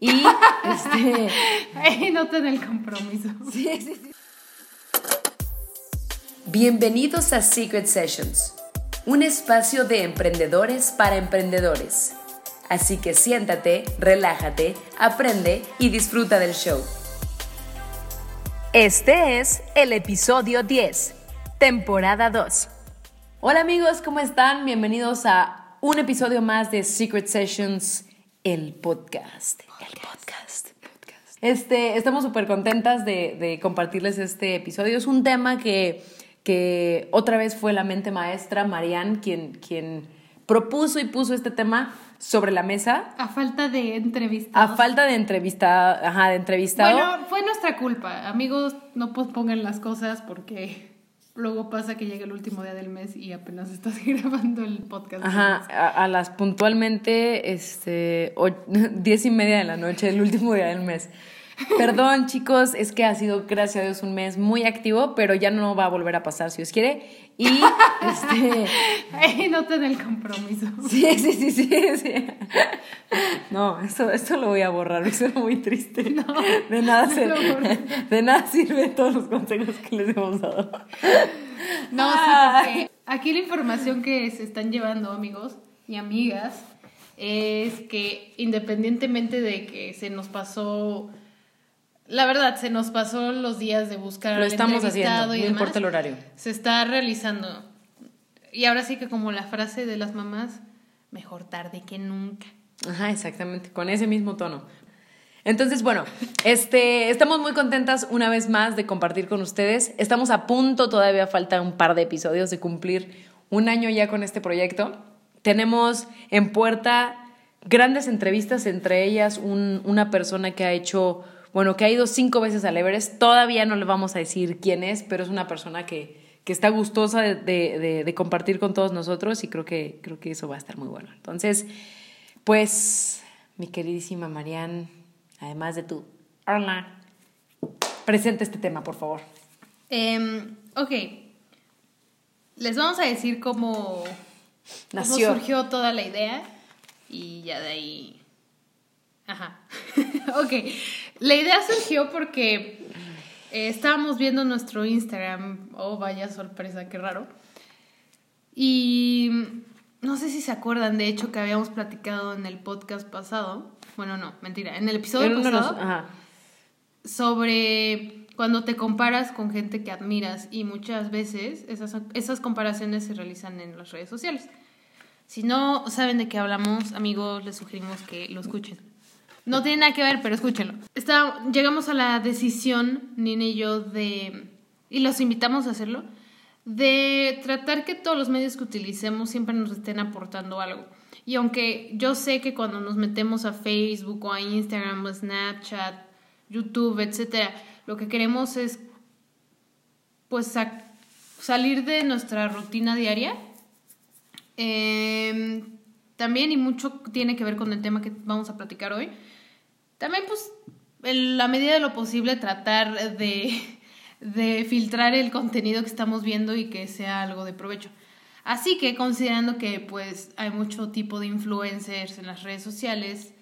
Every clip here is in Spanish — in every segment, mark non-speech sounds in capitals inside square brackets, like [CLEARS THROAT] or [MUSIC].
y [LAUGHS] este... Noten el compromiso. [LAUGHS] Sí, sí, sí. Bienvenidos a Secret Sessions, un espacio de emprendedores para emprendedores. Así que siéntate, relájate, aprende y disfruta del show. Este es el episodio 10, temporada 2. Hola amigos, ¿cómo están? Bienvenidos a un episodio más de Secret Sessions, el podcast. El podcast. Este, estamos súper contentas de, de compartirles este episodio. Es un tema que que otra vez fue la mente maestra, Marianne, quien, quien propuso y puso este tema sobre la mesa. A falta de entrevistados. A falta de entrevista, ajá, de entrevistado. Bueno, fue nuestra culpa. Amigos, no pospongan las cosas porque luego pasa que llega el último día del mes y apenas estás [LAUGHS] grabando el podcast. Ajá, a, las puntualmente, este, o, [LAUGHS] diez y media de la noche, el último día del mes. Perdón, [LAUGHS] chicos, es que ha sido, gracias a Dios, un mes muy activo, pero ya no va a volver a pasar si os quiere. Y este. [LAUGHS] Ay, no ten el compromiso. Sí, sí, sí, sí, sí. No, esto, esto lo voy a borrar, eso es muy triste. No, de nada, no [LAUGHS] de nada sirven todos los consejos que les hemos dado. No, sí, Ah. porque aquí la información que se están llevando, amigos y amigas, es que independientemente de que se nos pasó. La verdad, se nos pasó los días de buscar Lo estamos haciendo, no demás. importa el horario. Se está realizando. Y ahora sí que como la frase de las mamás, mejor tarde que nunca. Ajá, exactamente, con ese mismo tono. Entonces, bueno, este, estamos muy contentas una vez más de compartir con ustedes. Estamos a punto, todavía falta un par de episodios de cumplir un año ya con este proyecto. Tenemos en puerta grandes entrevistas, entre ellas un- una persona que ha hecho, bueno, que ha ido cinco veces al Everest. Todavía no le vamos a decir quién es, pero es una persona que, que está gustosa de, de- compartir con todos nosotros y creo que, creo que eso va a estar muy bueno. Entonces, pues, mi queridísima Marianne, además de tu hola, presenta este tema, por favor. Em, ok. Les vamos a decir cómo, cómo Nació. surgió toda la idea y ya de ahí... Ajá. [LAUGHS] ok. La idea surgió porque eh, estábamos viendo nuestro Instagram. Oh, vaya sorpresa, qué raro. Y no sé si se acuerdan, de hecho, que habíamos platicado en el podcast pasado. Bueno, no, mentira. En el episodio los- pasado ajá. sobre cuando te comparas con gente que admiras y muchas veces esas, esas comparaciones se realizan en las redes sociales. Si no saben de qué hablamos, amigos, les sugerimos que lo escuchen. No tiene nada que ver, pero escúchenlo. Está, llegamos a la decisión, Nina y yo, de, y los invitamos a hacerlo, de tratar que todos los medios que utilicemos siempre nos estén aportando algo. Y aunque yo sé que cuando nos metemos a Facebook o a Instagram o Snapchat, YouTube, etcétera, lo que queremos es pues salir de nuestra rutina diaria. Eh, también, y mucho tiene que ver con el tema que vamos a platicar hoy. También, pues, en la medida de lo posible, tratar de, de filtrar el contenido que estamos viendo y que sea algo de provecho. Así que, considerando que, pues, hay mucho tipo de influencers en las redes sociales,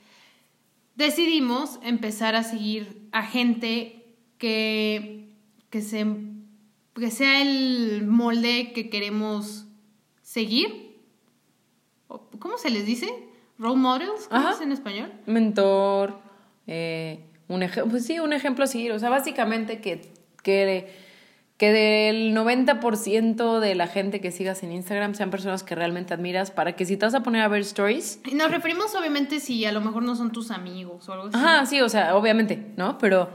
decidimos empezar a seguir a gente que, que, se, que sea el molde que queremos seguir. ¿O ¿Cómo se les dice? ¿Role models? ¿Cómo Ajá. es en español? Mentor, eh, un ejemplo, pues sí, un ejemplo a seguir. O sea, básicamente que, que, que del 90% de la gente que sigas en Instagram sean personas que realmente admiras para que si te vas a poner a ver stories, Y nos referimos obviamente si a lo mejor no son tus amigos o algo así. Ajá, sí, o sea, obviamente, ¿no? Pero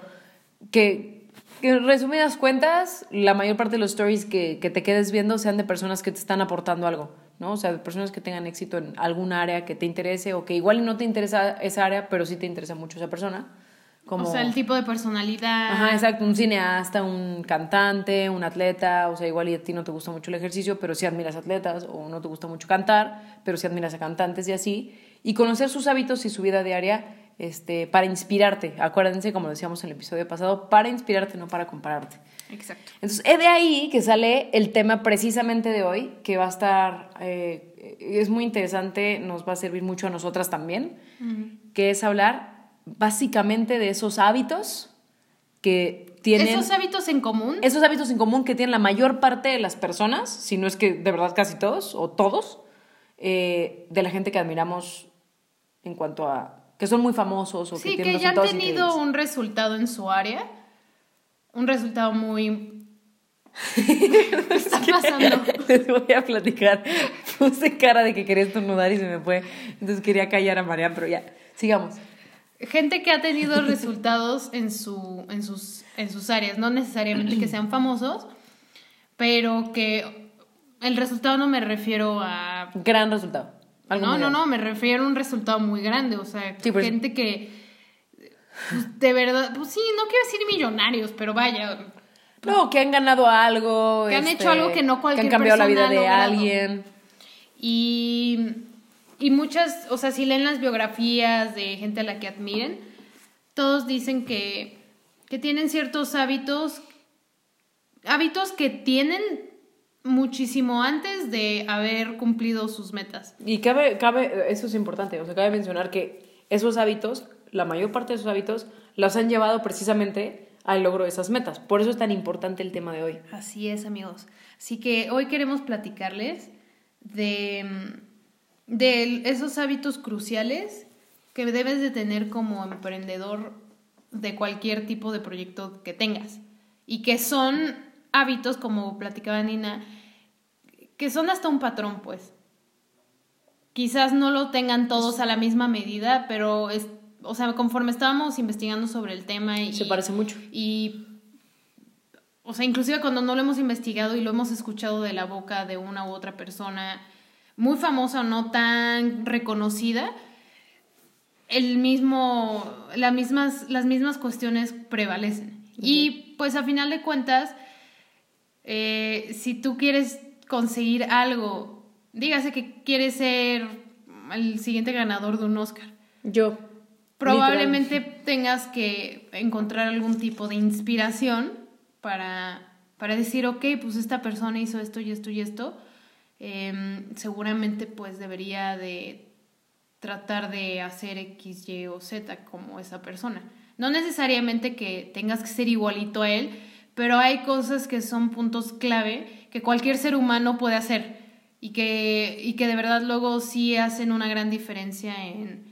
que, que en resumidas cuentas, la mayor parte de los stories que, que te quedes viendo sean de personas que te están aportando algo, ¿no? O sea, de personas que tengan éxito en algún área que te interese o que igual no te interesa esa área, pero sí te interesa mucho esa persona. Como, O sea, el tipo de personalidad. Ajá, exacto, un cineasta, un cantante, un atleta, o sea, igual y a ti no te gusta mucho el ejercicio, pero sí admiras atletas, o no te gusta mucho cantar, pero sí admiras a cantantes y así, y conocer sus hábitos y su vida diaria este, para inspirarte. Acuérdense, como decíamos en el episodio pasado, para inspirarte, no para compararte. Exacto. Entonces, es de ahí que sale el tema precisamente de hoy, que va a estar, eh, es muy interesante, nos va a servir mucho a nosotras también, que es hablar básicamente de esos hábitos que tienen... Esos hábitos en común. Esos hábitos en común que tienen la mayor parte de las personas, si no es que de verdad casi todos, o todos, eh, de la gente que admiramos en cuanto a que son muy famosos o sí, que que tienen ya han tenido un resultado en su área. Un resultado muy... [LAUGHS] ¿Qué está pasando? Les voy a platicar. [LAUGHS] Puse cara de que quería estornudar y se me fue. Entonces quería callar a Marian, pero ya, sigamos. Gente que ha tenido [LAUGHS] resultados en, su, en, sus, en sus áreas, no necesariamente que sean famosos, pero que el resultado no me refiero a... Gran resultado. Algo no, no, grande. no, me refiero a un resultado muy grande, o sea, Sí, por eso. gente que pues, de verdad, pues sí, no quiero decir millonarios, pero vaya, No, que han ganado algo. Que han este, hecho algo que no cualquier Que han cambiado la vida persona de alguien. Y, y muchas, o sea, si leen las biografías de gente a la que admiren, todos dicen que, que tienen ciertos hábitos, hábitos que tienen muchísimo antes de haber cumplido sus metas. Y cabe, cabe, eso es importante, o sea, cabe mencionar que esos hábitos, la mayor parte de esos hábitos, los han llevado precisamente al logro de esas metas. Por eso es tan importante el tema de hoy. Así es, amigos. Así que hoy queremos platicarles de, de esos hábitos cruciales que debes de tener como emprendedor de cualquier tipo de proyecto que tengas. Y que son hábitos, como platicaba Nina, que son hasta un patrón, pues. Quizás no lo tengan todos a la misma medida, pero es, o sea, conforme estábamos investigando sobre el tema y Se parece mucho. y o sea, inclusive cuando no lo hemos investigado y lo hemos escuchado de la boca de una u otra persona muy famosa o no tan reconocida, el mismo, las mismas, las mismas cuestiones prevalecen. Y pues a final de cuentas, eh, si tú quieres conseguir algo, dígase que quieres ser el siguiente ganador de un Oscar, Yo. probablemente tengas que encontrar algún tipo de inspiración para, para decir, ok, pues esta persona hizo esto y esto y esto, em, seguramente pues debería de tratar de hacer X, Y o Z como esa persona. No necesariamente que tengas que ser igualito a él, pero hay cosas que son puntos clave que cualquier ser humano puede hacer y que, y que de verdad luego sí hacen una gran diferencia en,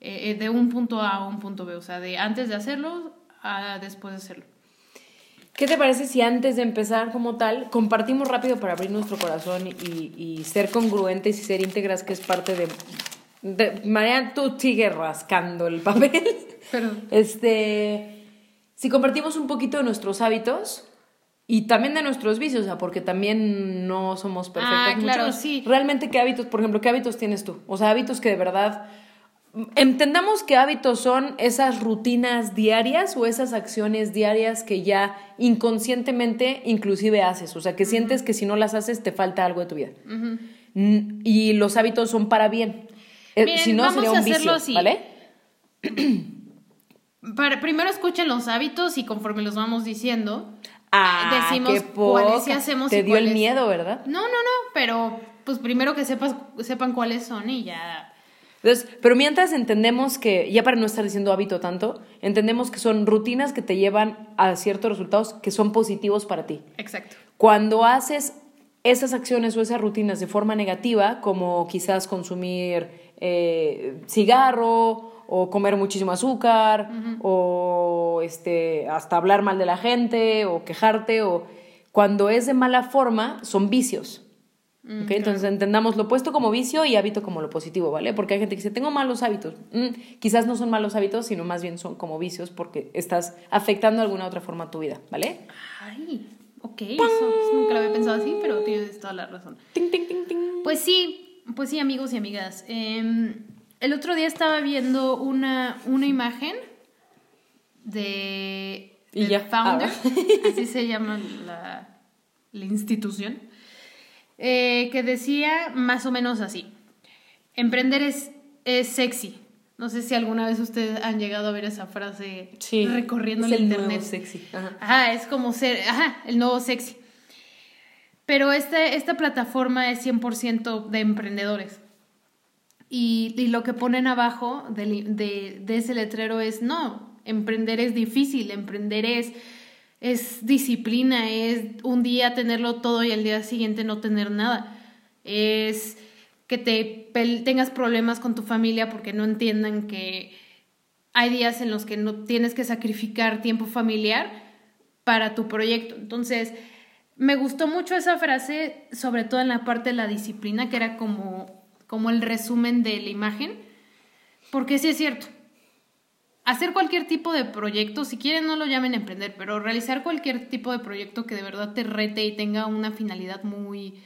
eh, eh, de un punto A a un punto B, o sea, de antes de hacerlo a después de hacerlo. ¿Qué te parece si antes de empezar como tal, compartimos rápido para abrir nuestro corazón y, y ser congruentes y ser íntegras, que es parte de... de Marian, tú sigue rascando el papel. Perdón. Este, si compartimos un poquito de nuestros hábitos y también de nuestros vicios, o sea, porque también no somos perfectos. Ah, claro, sí. Realmente, ¿qué hábitos, por ejemplo, qué hábitos tienes tú? O sea, hábitos que de verdad... Entendamos que hábitos son esas rutinas diarias o esas acciones diarias que ya inconscientemente inclusive haces, o sea, que sientes que si no las haces te falta algo de tu vida. Mm, Y los hábitos son para bien. Eh, Miren, si no, vamos sería a un hacerlo vicio, así. ¿vale? [CLEARS THROAT] Para, primero escuchen los hábitos y conforme los vamos diciendo, Ah, decimos qué cuáles sí hacemos Te y dio el miedo, ¿verdad? No, no, no, pero pues primero que sepas, sepan cuáles son y ya. Entonces, pero mientras entendemos que, ya para no estar diciendo hábito tanto, entendemos que son rutinas que te llevan a ciertos resultados que son positivos para ti. Exacto. Cuando haces esas acciones o esas rutinas de forma negativa, como quizás consumir eh, cigarro o comer muchísimo azúcar o este, hasta hablar mal de la gente o quejarte, o cuando es de mala forma, son vicios. ¿ok? Entonces entendamos lo opuesto como vicio y hábito como lo positivo, ¿vale? Porque hay gente que dice, tengo malos hábitos. Mm, quizás no son malos hábitos, sino más bien son como vicios porque estás afectando de alguna otra forma tu vida, ¿vale? Ay, ok, eso nunca lo había pensado así, pero tienes toda la razón. Ting, ting, ting, ting. Pues sí, pues sí, amigos y amigas. Em, el otro día estaba viendo una, una imagen de, Y del ya. Founder, Ah. [LAUGHS] así se llama la, la institución, eh, que decía más o menos así. Emprender es, es sexy. No sé si alguna vez ustedes han llegado a ver esa frase Sí. recorriendo es el, el internet. nuevo sexy. Ajá. Ajá, es como ser, ajá, el nuevo sexy. Pero este, esta plataforma es 100% de emprendedores. Y, lo que ponen abajo de, de, de ese letrero es, no, emprender es difícil, emprender es es disciplina, es un día tenerlo todo y al día siguiente no tener nada. Es que te tengas problemas con tu familia porque no entiendan que hay días en los que no tienes que sacrificar tiempo familiar para tu proyecto. Entonces, me gustó mucho esa frase, sobre todo en la parte de la disciplina, que era como, como el resumen de la imagen, porque sí es cierto, hacer cualquier tipo de proyecto, si quieren no lo llamen emprender, pero realizar cualquier tipo de proyecto que de verdad te rete y tenga una finalidad muy,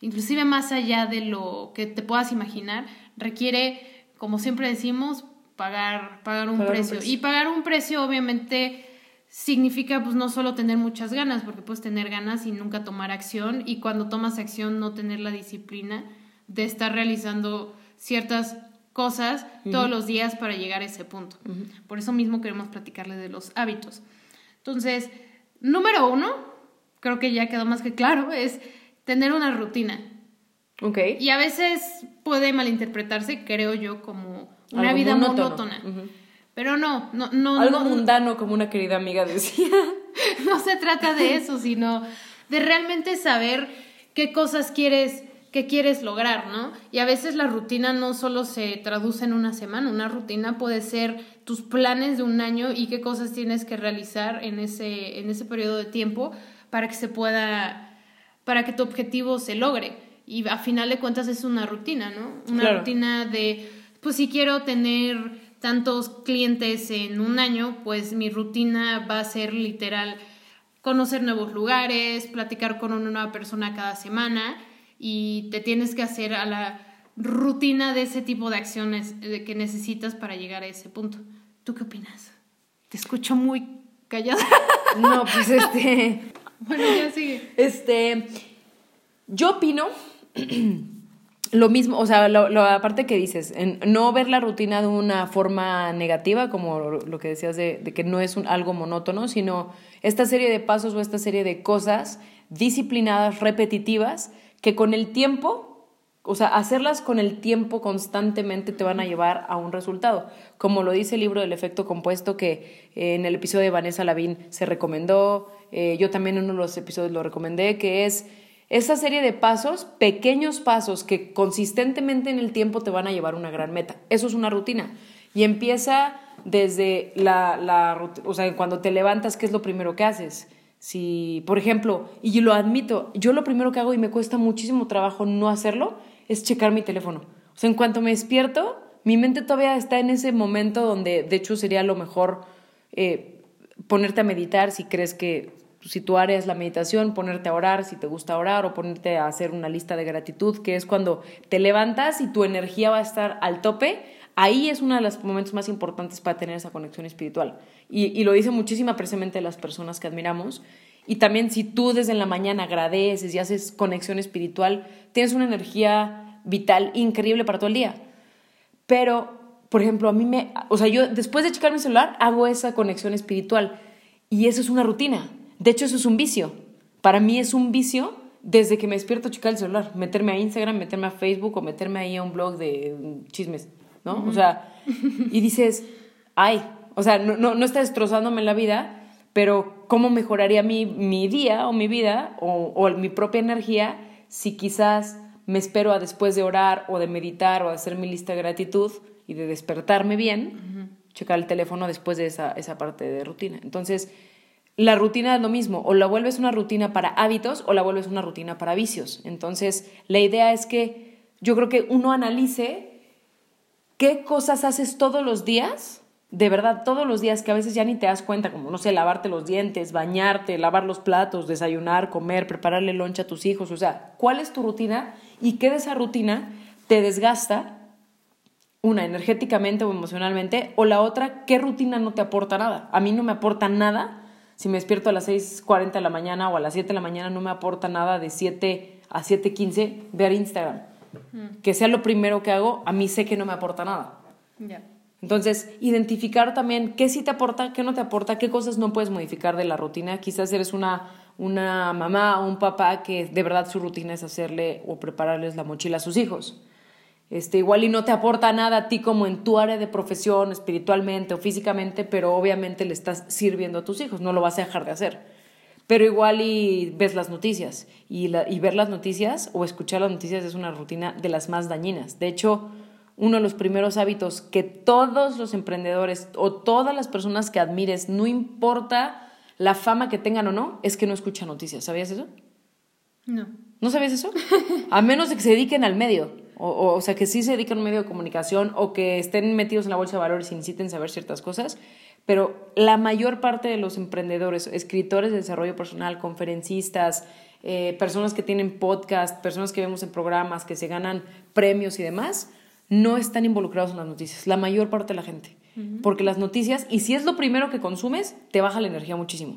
inclusive más allá de lo que te puedas imaginar, requiere, como siempre decimos, pagar, pagar, un, precio. Y pagar un precio obviamente significa pues no solo tener muchas ganas, porque puedes tener ganas y nunca tomar acción, y cuando tomas acción no tener la disciplina de estar realizando ciertas cosas todos los días para llegar a ese punto. Por eso mismo queremos platicarles de los hábitos. Entonces, número uno, creo que ya quedó más que claro, es tener una rutina. Ok. Y a veces puede malinterpretarse, creo yo, como una vida monótona. Pero no, no, no. Algo mundano, como una querida amiga decía. [LAUGHS] no se trata de eso, sino de realmente saber qué cosas quieres qué quieres lograr, ¿no? Y a veces la rutina no solo se traduce en una semana, una rutina puede ser tus planes de un año y qué cosas tienes que realizar en ese, en ese periodo de tiempo para que se pueda, para que tu objetivo se logre. Y a final de cuentas es una rutina, ¿no? Una rutina de, pues si quiero tener tantos clientes en un año, pues mi rutina va a ser literal conocer nuevos lugares, platicar con una nueva persona cada semana y te tienes que hacer a la rutina de ese tipo de acciones que necesitas para llegar a ese punto. ¿Tú qué opinas? Te escucho muy callada. [LAUGHS] No, pues este. [LAUGHS] bueno, ya sigue. Este. Yo opino [CLEARS THROAT] lo mismo, o sea, lo, aparte que dices, en no ver la rutina de una forma negativa, como lo, que decías de, de, que no es un, algo monótono, sino esta serie de pasos o esta serie de cosas disciplinadas, repetitivas, que con el tiempo, o sea, hacerlas con el tiempo constantemente te van a llevar a un resultado. Como lo dice el libro del efecto compuesto que eh, en el episodio de Vanessa Lavín se recomendó, eh, yo también en uno de los episodios lo recomendé, que es esa serie de pasos, pequeños pasos que consistentemente en el tiempo te van a llevar a una gran meta. Eso es una rutina. Y empieza desde la, la o sea, cuando te levantas, ¿qué es lo primero que haces? Si, por ejemplo, y lo admito, yo lo primero que hago y me cuesta muchísimo trabajo no hacerlo es checar mi teléfono. O sea, en cuanto me despierto, mi mente todavía está en ese momento donde, de hecho, sería lo mejor eh, ponerte a meditar si crees que, si tu área es la meditación, ponerte a orar si te gusta orar o ponerte a hacer una lista de gratitud, que es cuando te levantas y tu energía va a estar al tope Ahí es uno de los momentos más importantes para tener esa conexión espiritual. Y, lo dice muchísima precisamente las personas que admiramos. Y también si tú desde la mañana agradeces y haces conexión espiritual, tienes una energía vital increíble para todo el día. Pero, por ejemplo, a mí me... O sea, yo después de checar mi celular hago esa conexión espiritual. Y eso es una rutina. De hecho, eso es un vicio. Para mí es un vicio desde que me despierto checar el celular. Meterme a Instagram, meterme a Facebook o meterme ahí a un blog de chismes. ¿No? O sea, y dices, ay, o sea, no, no, no está destrozándome la vida, pero ¿cómo mejoraría mi, mi día o mi vida o, o, mi propia energía si quizás me espero a después de orar o de meditar o de hacer mi lista de gratitud y de despertarme bien, checar el teléfono después de esa, esa parte de rutina? Entonces, la rutina es lo mismo, o la vuelves una rutina para hábitos o la vuelves una rutina para vicios. Entonces, la idea es que yo creo que uno analice qué cosas haces todos los días, de verdad, todos los días que a veces ya ni te das cuenta, como, no sé, lavarte los dientes, bañarte, lavar los platos, desayunar, comer, prepararle loncha a tus hijos, o sea, ¿cuál es tu rutina y qué de esa rutina te desgasta? Una, energéticamente o emocionalmente, o la otra, ¿qué rutina no te aporta nada? A mí no me aporta nada si me despierto a las 6.40 de la mañana o a las 7 de la mañana, no me aporta nada de 7 a 7.15 ver Instagram que sea lo primero que hago, a mí sé que no me aporta nada. Entonces, identificar también qué sí te aporta, qué no te aporta, qué cosas no puedes modificar de la rutina. Quizás eres una, una mamá o un papá que de verdad su rutina es hacerle o prepararles la mochila a sus hijos. Este, igual y no te aporta nada a ti como en tu área de profesión, espiritualmente o físicamente, pero obviamente le estás sirviendo a tus hijos, no lo vas a dejar de hacer. Pero igual y ves las noticias y, y ver las noticias o escuchar las noticias es una rutina de las más dañinas. De hecho, uno de los primeros hábitos que todos los emprendedores o todas las personas que admires, no importa la fama que tengan o no, es que no escuchan noticias. ¿Sabías eso? No. ¿No sabías eso? [LAUGHS] A menos de que se dediquen al medio. O, o, sea, que sí se dediquen a un medio de comunicación o que estén metidos en la bolsa de valores y necesiten saber ciertas cosas. Pero la mayor parte de los emprendedores, escritores de desarrollo personal, conferencistas, eh, personas que tienen podcast, personas que vemos en programas, que se ganan premios y demás, no están involucrados en las noticias. La mayor parte de la gente. Porque las noticias, y si es lo primero que consumes, te baja la energía muchísimo.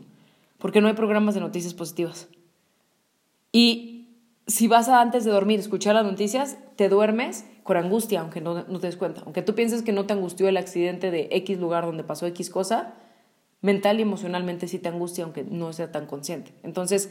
Porque no hay programas de noticias positivas. Y si vas a antes de dormir escuchar las noticias, te duermes con angustia, aunque no, no, te des cuenta. Aunque tú pienses que no te angustió el accidente de X lugar donde pasó X cosa, mental y emocionalmente sí te angustia, aunque no sea tan consciente. Entonces,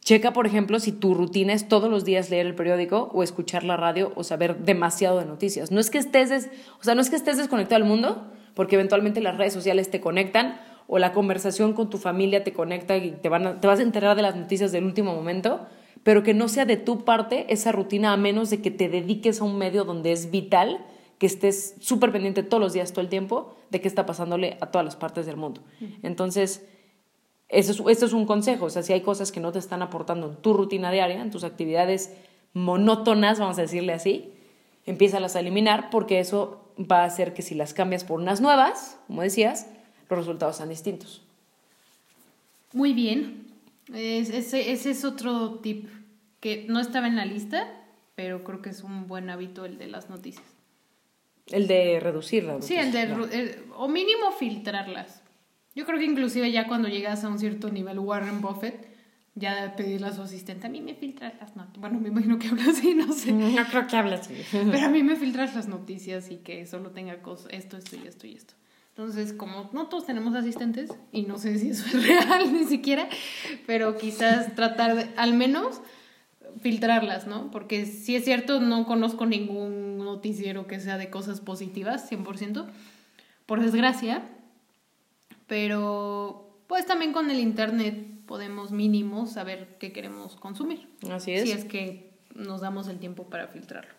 checa, por ejemplo, si tu rutina es todos los días leer el periódico o escuchar la radio o saber demasiado de noticias. No es que estés, des, o sea, no es que estés desconectado del mundo, porque eventualmente las redes sociales te conectan o la conversación con tu familia te conecta y te, van te vas a enterar de las noticias del último momento, pero que no sea de tu parte esa rutina a menos de que te dediques a un medio donde es vital que estés súper pendiente todos los días, todo el tiempo, de qué está pasándole a todas las partes del mundo. Entonces, eso es, esto es un consejo, o sea, si hay cosas que no te están aportando en tu rutina diaria, en tus actividades monótonas, vamos a decirle así, empiézalas a eliminar porque eso va a hacer que si las cambias por unas nuevas, como decías, los resultados sean distintos. Muy bien, ese, ese es otro tip que no estaba en la lista, pero creo que es un buen hábito el de las noticias. El de reducirlas. Sí, el de, o mínimo filtrarlas. Yo creo que inclusive ya cuando llegas a un cierto nivel Warren Buffett, ya pedirle a su asistente, a mí me filtras las noticias. Bueno, me imagino que habla así, no sé. No creo que así. Pero a mí me filtras las noticias y que solo tenga cosas, esto, esto y esto y esto. Entonces, como no todos tenemos asistentes, y no sé si eso es [LAUGHS] real ni siquiera, pero quizás tratar de, al menos, filtrarlas, ¿no? Porque si es cierto, no conozco ningún noticiero que sea de cosas positivas, 100%, por desgracia, pero pues también con el Internet podemos mínimo saber qué queremos consumir. Así es. Si es que nos damos el tiempo para filtrarlo.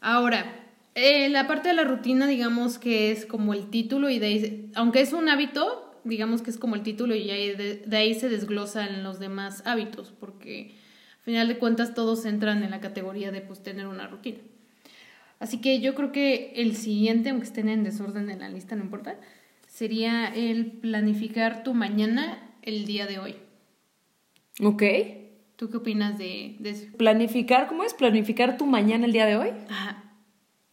Ahora, eh, la parte de la rutina, digamos que es como el título y de ahí, aunque es un hábito, digamos que es como el título y de, de, ahí se desglosan los demás hábitos, porque al final de cuentas todos entran en la categoría de pues tener una rutina. Así que yo creo que el siguiente, aunque estén en desorden en la lista, no importa, sería el planificar tu mañana el día de hoy. Ok. ¿Tú qué opinas de, de eso? Planificar, ¿cómo es? Planificar tu mañana el día de hoy. Ajá.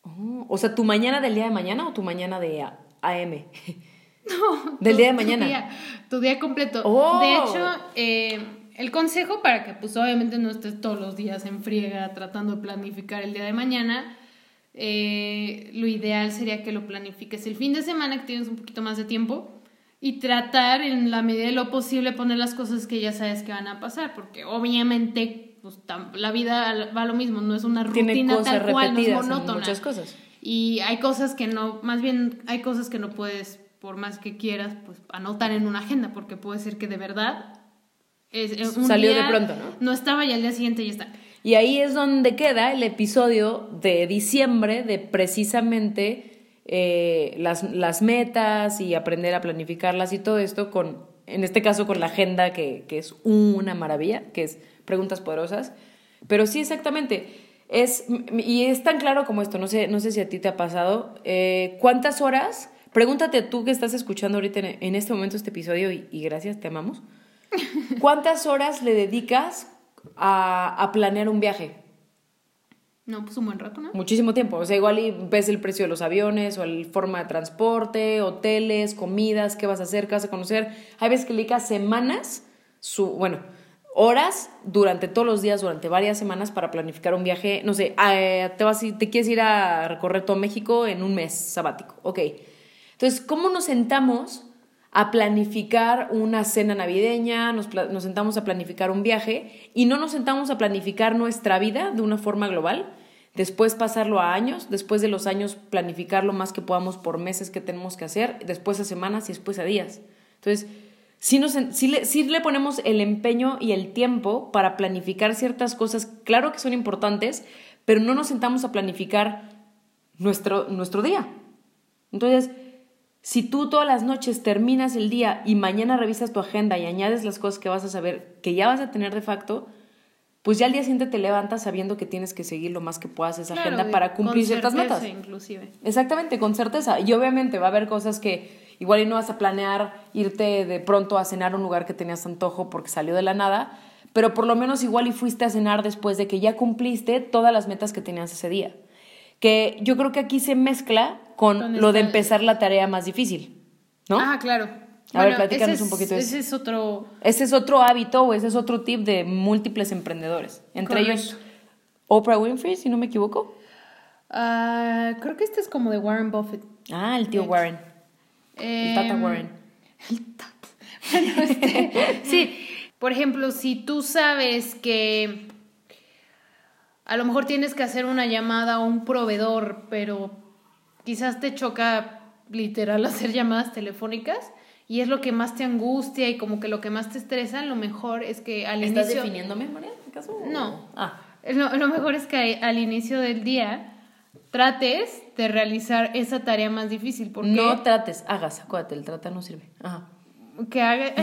Oh, o sea, ¿tu mañana del día de mañana o tu mañana de AM? [LAUGHS] No. [LAUGHS] Del día de mañana. Tu día, tu día completo. Oh. De hecho, eh, el consejo para que pues obviamente no estés todos los días en friega tratando de planificar el día de mañana, eh, lo ideal sería que lo planifiques el fin de semana, que tienes un poquito más de tiempo, y tratar en la medida de lo posible poner las cosas que ya sabes que van a pasar, porque obviamente pues, la vida va a lo mismo, no es una rutina tal cual, no es monótona. muchas cosas. Y hay cosas que no, más bien hay cosas que no puedes, por más que quieras, pues anotar en una agenda, porque puede ser que de verdad es, es un Salió día de pronto, ¿no? No estaba y al día siguiente ya está. Y ahí es donde queda el episodio de diciembre de precisamente eh, las, las metas y aprender a planificarlas y todo esto con, en este caso con la agenda que, que es una maravilla, que es preguntas poderosas. Pero sí, exactamente. Es, y es tan claro como esto, no sé, no sé si a ti te ha pasado. Eh, ¿Cuántas horas? Pregúntate tú que estás escuchando ahorita en, en este momento este episodio y, y gracias, te amamos. [LAUGHS] ¿Cuántas horas le dedicas a, a, planear un viaje? No, pues un buen rato, ¿no? Muchísimo tiempo. O sea, igual y ves el precio de los aviones o el forma de transporte, hoteles, comidas, qué vas a hacer, qué vas a conocer. Hay veces que le dedicas semanas, su, bueno, horas durante todos los días, durante varias semanas para planificar un viaje. No sé, eh, te, vas, te quieres ir a recorrer todo México en un mes sabático. Ok. Entonces, ¿cómo nos sentamos a planificar una cena navideña, nos, nos, sentamos a planificar un viaje y no nos sentamos a planificar nuestra vida de una forma global, después pasarlo a años, después de los años planificar lo más que podamos por meses que tenemos que hacer, después a semanas y después a días. Entonces, si nos, le, le ponemos el empeño y el tiempo para planificar ciertas cosas, claro que son importantes, pero no nos sentamos a planificar nuestro, nuestro día. Entonces, si tú todas las noches terminas el día y mañana revisas tu agenda y añades las cosas que vas a saber que ya vas a tener de facto, pues ya al día siguiente te levantas sabiendo que tienes que seguir lo más que puedas esa agenda para cumplir ciertas metas. inclusive. Exactamente, con certeza. Y obviamente va a haber cosas que igual y no vas a planear irte de pronto a cenar a un lugar que tenías antojo porque salió de la nada, pero por lo menos igual y fuiste a cenar después de que ya cumpliste todas las metas que tenías ese día. Que yo creo que aquí se mezcla con, lo de empezar la tarea más difícil, ¿no? Ah, claro. A ver, platícanos un poquito de eso. Ese es otro... Ese es otro hábito o ese es otro tip de múltiples emprendedores. Entre ellos Oprah Winfrey, si no me equivoco. Ah, creo que este es como de Warren Buffett. Ah, el tío Warren. El Tata em, Warren. El Tata. [LAUGHS] Bueno, este, sí, por ejemplo, si tú sabes que a lo mejor tienes que hacer una llamada a un proveedor, pero quizás te choca literal [LAUGHS] hacer llamadas telefónicas, y es lo que más te angustia y como que lo que más te estresa, lo mejor es que al ¿Estás inicio... definiéndome, María? ¿Acaso? No. Ah. Lo, lo, mejor es que al inicio del día trates de realizar esa tarea más difícil. Porque no trates, hagas, acuérdate, el trata no sirve. Ajá. Que, haga,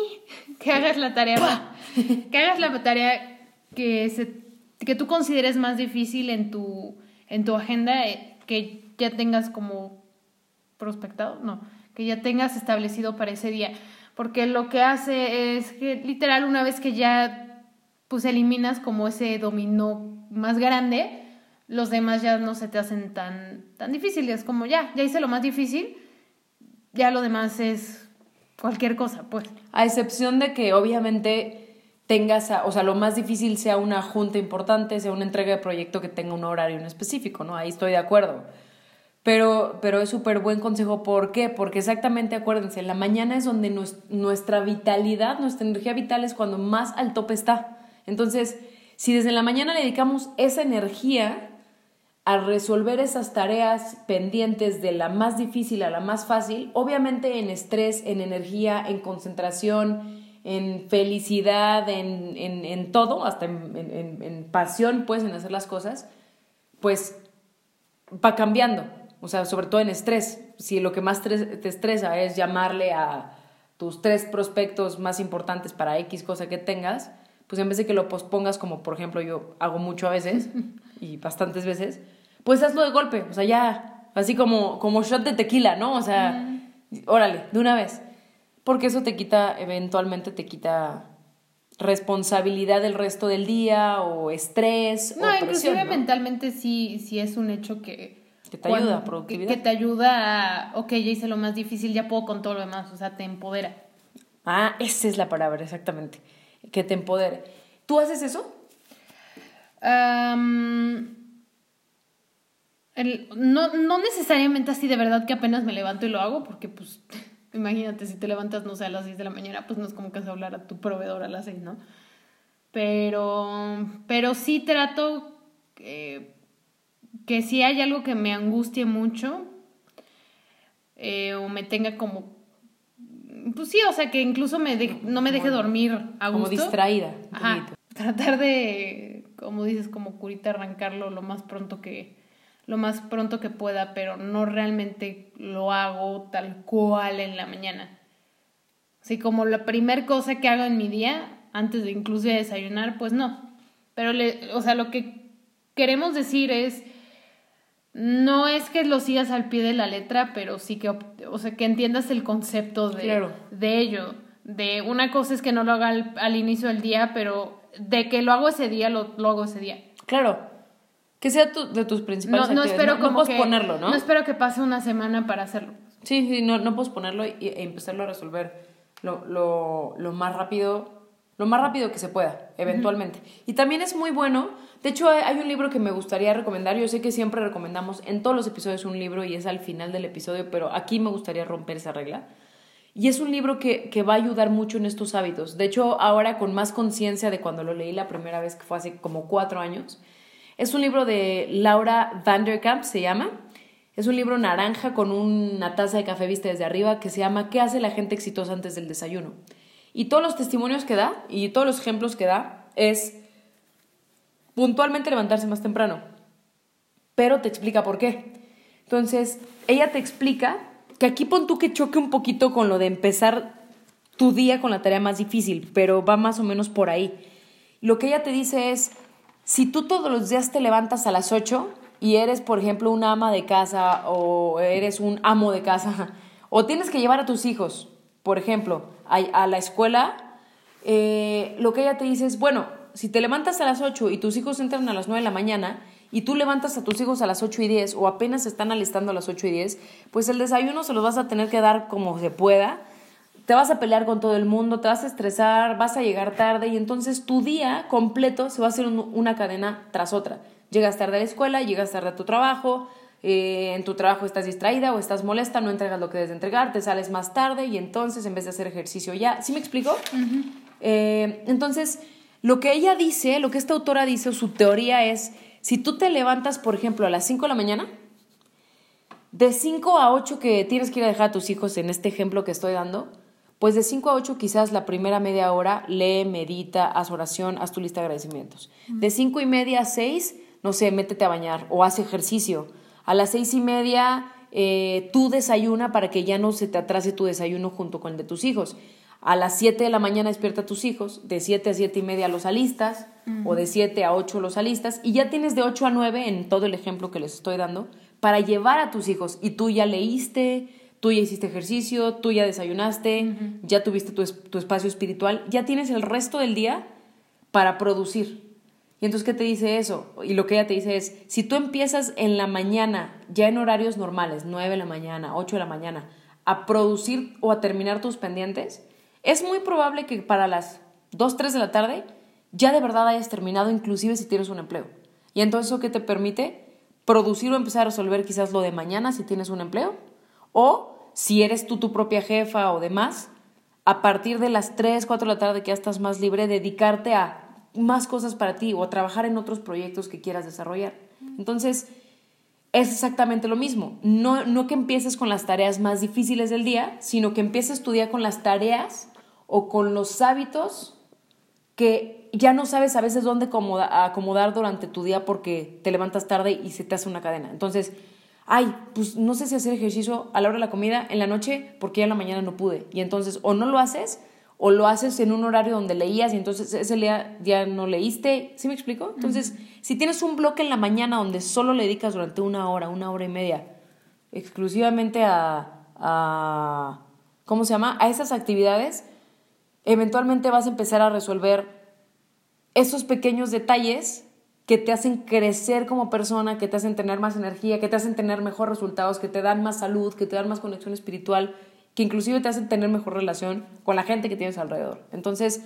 [LAUGHS] que hagas la tarea... [LAUGHS] que hagas la tarea que, se, que tú consideres más difícil en tu, en tu agenda, eh, que ya tengas como prospectado, no que ya tengas establecido para ese día. Porque lo que hace es que literal una vez que ya pues eliminas como ese dominó más grande, los demás ya no se te hacen tan, tan difíciles. Como ya, ya hice lo más difícil, ya lo demás es cualquier cosa, pues. A excepción de que obviamente tengas, o sea, lo más difícil sea una junta importante, sea una entrega de proyecto que tenga un horario en específico, ¿no? Ahí estoy de acuerdo. Pero, pero es súper buen consejo. ¿Por qué? Porque exactamente, acuérdense, la mañana es donde nuestra vitalidad, nuestra energía vital es cuando más al tope está. Entonces, si desde la mañana le dedicamos esa energía a resolver esas tareas pendientes de la más difícil a la más fácil, obviamente en estrés, en energía, en concentración, en felicidad, en, en, en todo, hasta en, en, pasión, pues, en hacer las cosas, pues va cambiando. O sea, sobre todo en estrés. Si lo que más te estresa es llamarle a tus tres prospectos más importantes para X cosa que tengas, pues en vez de que lo pospongas, como por ejemplo yo hago mucho a veces [LAUGHS] y bastantes veces, pues hazlo de golpe. O sea, ya, así como, como shot de tequila, ¿no? O sea, órale, de una vez. Porque eso te quita, eventualmente te quita responsabilidad del resto del día o estrés. No, inclusive mentalmente sí, sí es un hecho que que te ayuda a productividad. Que, te ayuda a, ok, ya hice lo más difícil, ya puedo con todo lo demás, o sea, te empodera. Ah, esa es la palabra, exactamente. Que te empodere. ¿Tú haces eso? No, no necesariamente así de verdad que apenas me levanto y lo hago, porque pues [LAUGHS] imagínate, si te levantas, no sé, a las 6 de la mañana, pues no es como que vas a hablar a tu proveedor a las 6, ¿no? Pero, pero sí trato, eh, que si hay algo que me angustie mucho eh, o me tenga como pues sí, o sea, que incluso me no me deje dormir a gusto. Como distraída. Ajá. Tratar de, como dices, como curita arrancarlo lo más pronto que lo más pronto que pueda, pero no realmente lo hago tal cual en la mañana. Así como la primer cosa que hago en mi día, antes de incluso desayunar, pues no. Pero, le, o sea, lo que queremos decir es, no es que lo sigas al pie de la letra, pero sí que, o sea, que entiendas el concepto de, de ello. De una cosa es que no lo haga al, inicio del día, pero de que lo hago ese día, lo, lo hago ese día. Claro. Que sea de tus principales no, no Espero no, posponerlo, ¿no? No espero que pase una semana para hacerlo. Sí, sí, no, no posponerlo y, e empezarlo a resolver lo, lo, lo más rápido lo más rápido que se pueda, eventualmente. Y también es muy bueno, de hecho hay un libro que me gustaría recomendar, yo sé que siempre recomendamos en todos los episodios un libro y es al final del episodio, pero aquí me gustaría romper esa regla. Y es un libro que, que va a ayudar mucho en estos hábitos. De hecho, ahora con más conciencia de cuando lo leí la primera vez, que fue hace como cuatro años, Es un libro de Laura Vanderkamp, se llama. Es un libro naranja con una taza de café vista desde arriba que se llama ¿Qué hace la gente exitosa antes del desayuno? Y todos los testimonios que da y todos los ejemplos que da es puntualmente levantarse más temprano. Pero te explica por qué. Entonces, ella te explica que aquí pon tú que choque un poquito con lo de empezar tu día con la tarea más difícil, pero va más o menos por ahí. Lo que ella te dice es, si tú todos los días te levantas a las 8 y eres, por ejemplo, una ama de casa o eres un amo de casa, [LAUGHS] o tienes que llevar a tus hijos, por ejemplo, a, la escuela, eh, lo que ella te dice es, bueno, si te levantas a las 8 y tus hijos entran a las 9 de la mañana, y tú levantas a tus hijos a las 8 y 10 o apenas están alistando a las 8 y 10, pues el desayuno se los vas a tener que dar como se pueda. Te vas a pelear con todo el mundo, te vas a estresar, vas a llegar tarde y entonces tu día completo se va a hacer una cadena tras otra. Llegas tarde a la escuela, llegas tarde a tu trabajo, eh, en tu trabajo estás distraída o estás molesta, no entregas lo que debes de entregar, te sales más tarde y entonces en vez de hacer ejercicio ya, ¿sí me explico? Eh, entonces, lo que ella dice, lo que esta autora dice o su teoría es si tú te levantas, por ejemplo, a las 5 de la mañana, de 5 a 8 que tienes que ir a dejar a tus hijos en este ejemplo que estoy dando, pues de 5 a 8 quizás la primera media hora lee, medita, haz oración, haz tu lista de agradecimientos. De 5 y media a 6, no sé, métete a bañar o haz ejercicio. A las 6 y media eh, tú desayuna para que ya no se te atrase tu desayuno junto con el de tus hijos a las 7 de la mañana despierta a tus hijos, de 7 a 7 y media los alistas, o de 7 a 8 los alistas, y ya tienes de 8 a 9 en todo el ejemplo que les estoy dando, para llevar a tus hijos. Y tú ya leíste, tú ya hiciste ejercicio, tú ya desayunaste, ya tuviste tu, tu espacio espiritual, ya tienes el resto del día para producir. Y entonces, ¿qué te dice eso? Y lo que ella te dice es, si tú empiezas en la mañana, ya en horarios normales, 9 de la mañana, 8 de la mañana, a producir o a terminar tus pendientes, es muy probable que para las 2, 3 de la tarde ya de verdad hayas terminado, inclusive si tienes un empleo. Y entonces eso que te permite producir o empezar a resolver quizás lo de mañana si tienes un empleo. O si eres tú tu propia jefa o demás, a partir de las 3, 4 de la tarde que ya estás más libre, dedicarte a más cosas para ti o a trabajar en otros proyectos que quieras desarrollar. Entonces, es exactamente lo mismo. No, no que empieces con las tareas más difíciles del día, sino que empieces tu día con las tareas o con los hábitos que ya no sabes a veces dónde acomodar durante tu día porque te levantas tarde y se te hace una cadena. Entonces, ay, pues no sé si hacer ejercicio a la hora de la comida en la noche porque ya en la mañana no pude. Y entonces o no lo haces o lo haces en un horario donde leías y entonces ese día ya no leíste. ¿Sí me explico? Entonces, si tienes un bloque en la mañana donde solo le dedicas durante una hora, una hora y media, exclusivamente a, a ¿cómo se llama? A esas actividades, eventualmente vas a empezar a resolver esos pequeños detalles que te hacen crecer como persona, que te hacen tener más energía, que te hacen tener mejores resultados, que te dan más salud, que te dan más conexión espiritual, que inclusive te hacen tener mejor relación con la gente que tienes alrededor. Entonces,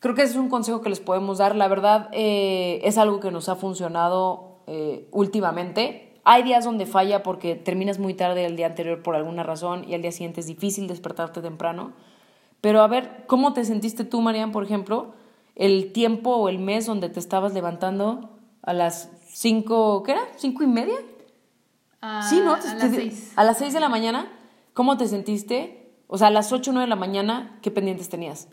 creo que ese es un consejo que les podemos dar. La verdad, eh, es algo que nos ha funcionado eh, últimamente. Hay días donde falla porque terminas muy tarde el día anterior por alguna razón y al día siguiente es difícil despertarte temprano. Pero a ver, ¿cómo te sentiste tú, Marian, por ejemplo, el tiempo o el mes donde te estabas levantando a las cinco, ¿qué era? ¿Cinco y media? sí, ¿no? A las seis. A las seis de la mañana, ¿cómo te sentiste? O sea, a las ocho o nueve de la mañana, ¿qué pendientes tenías?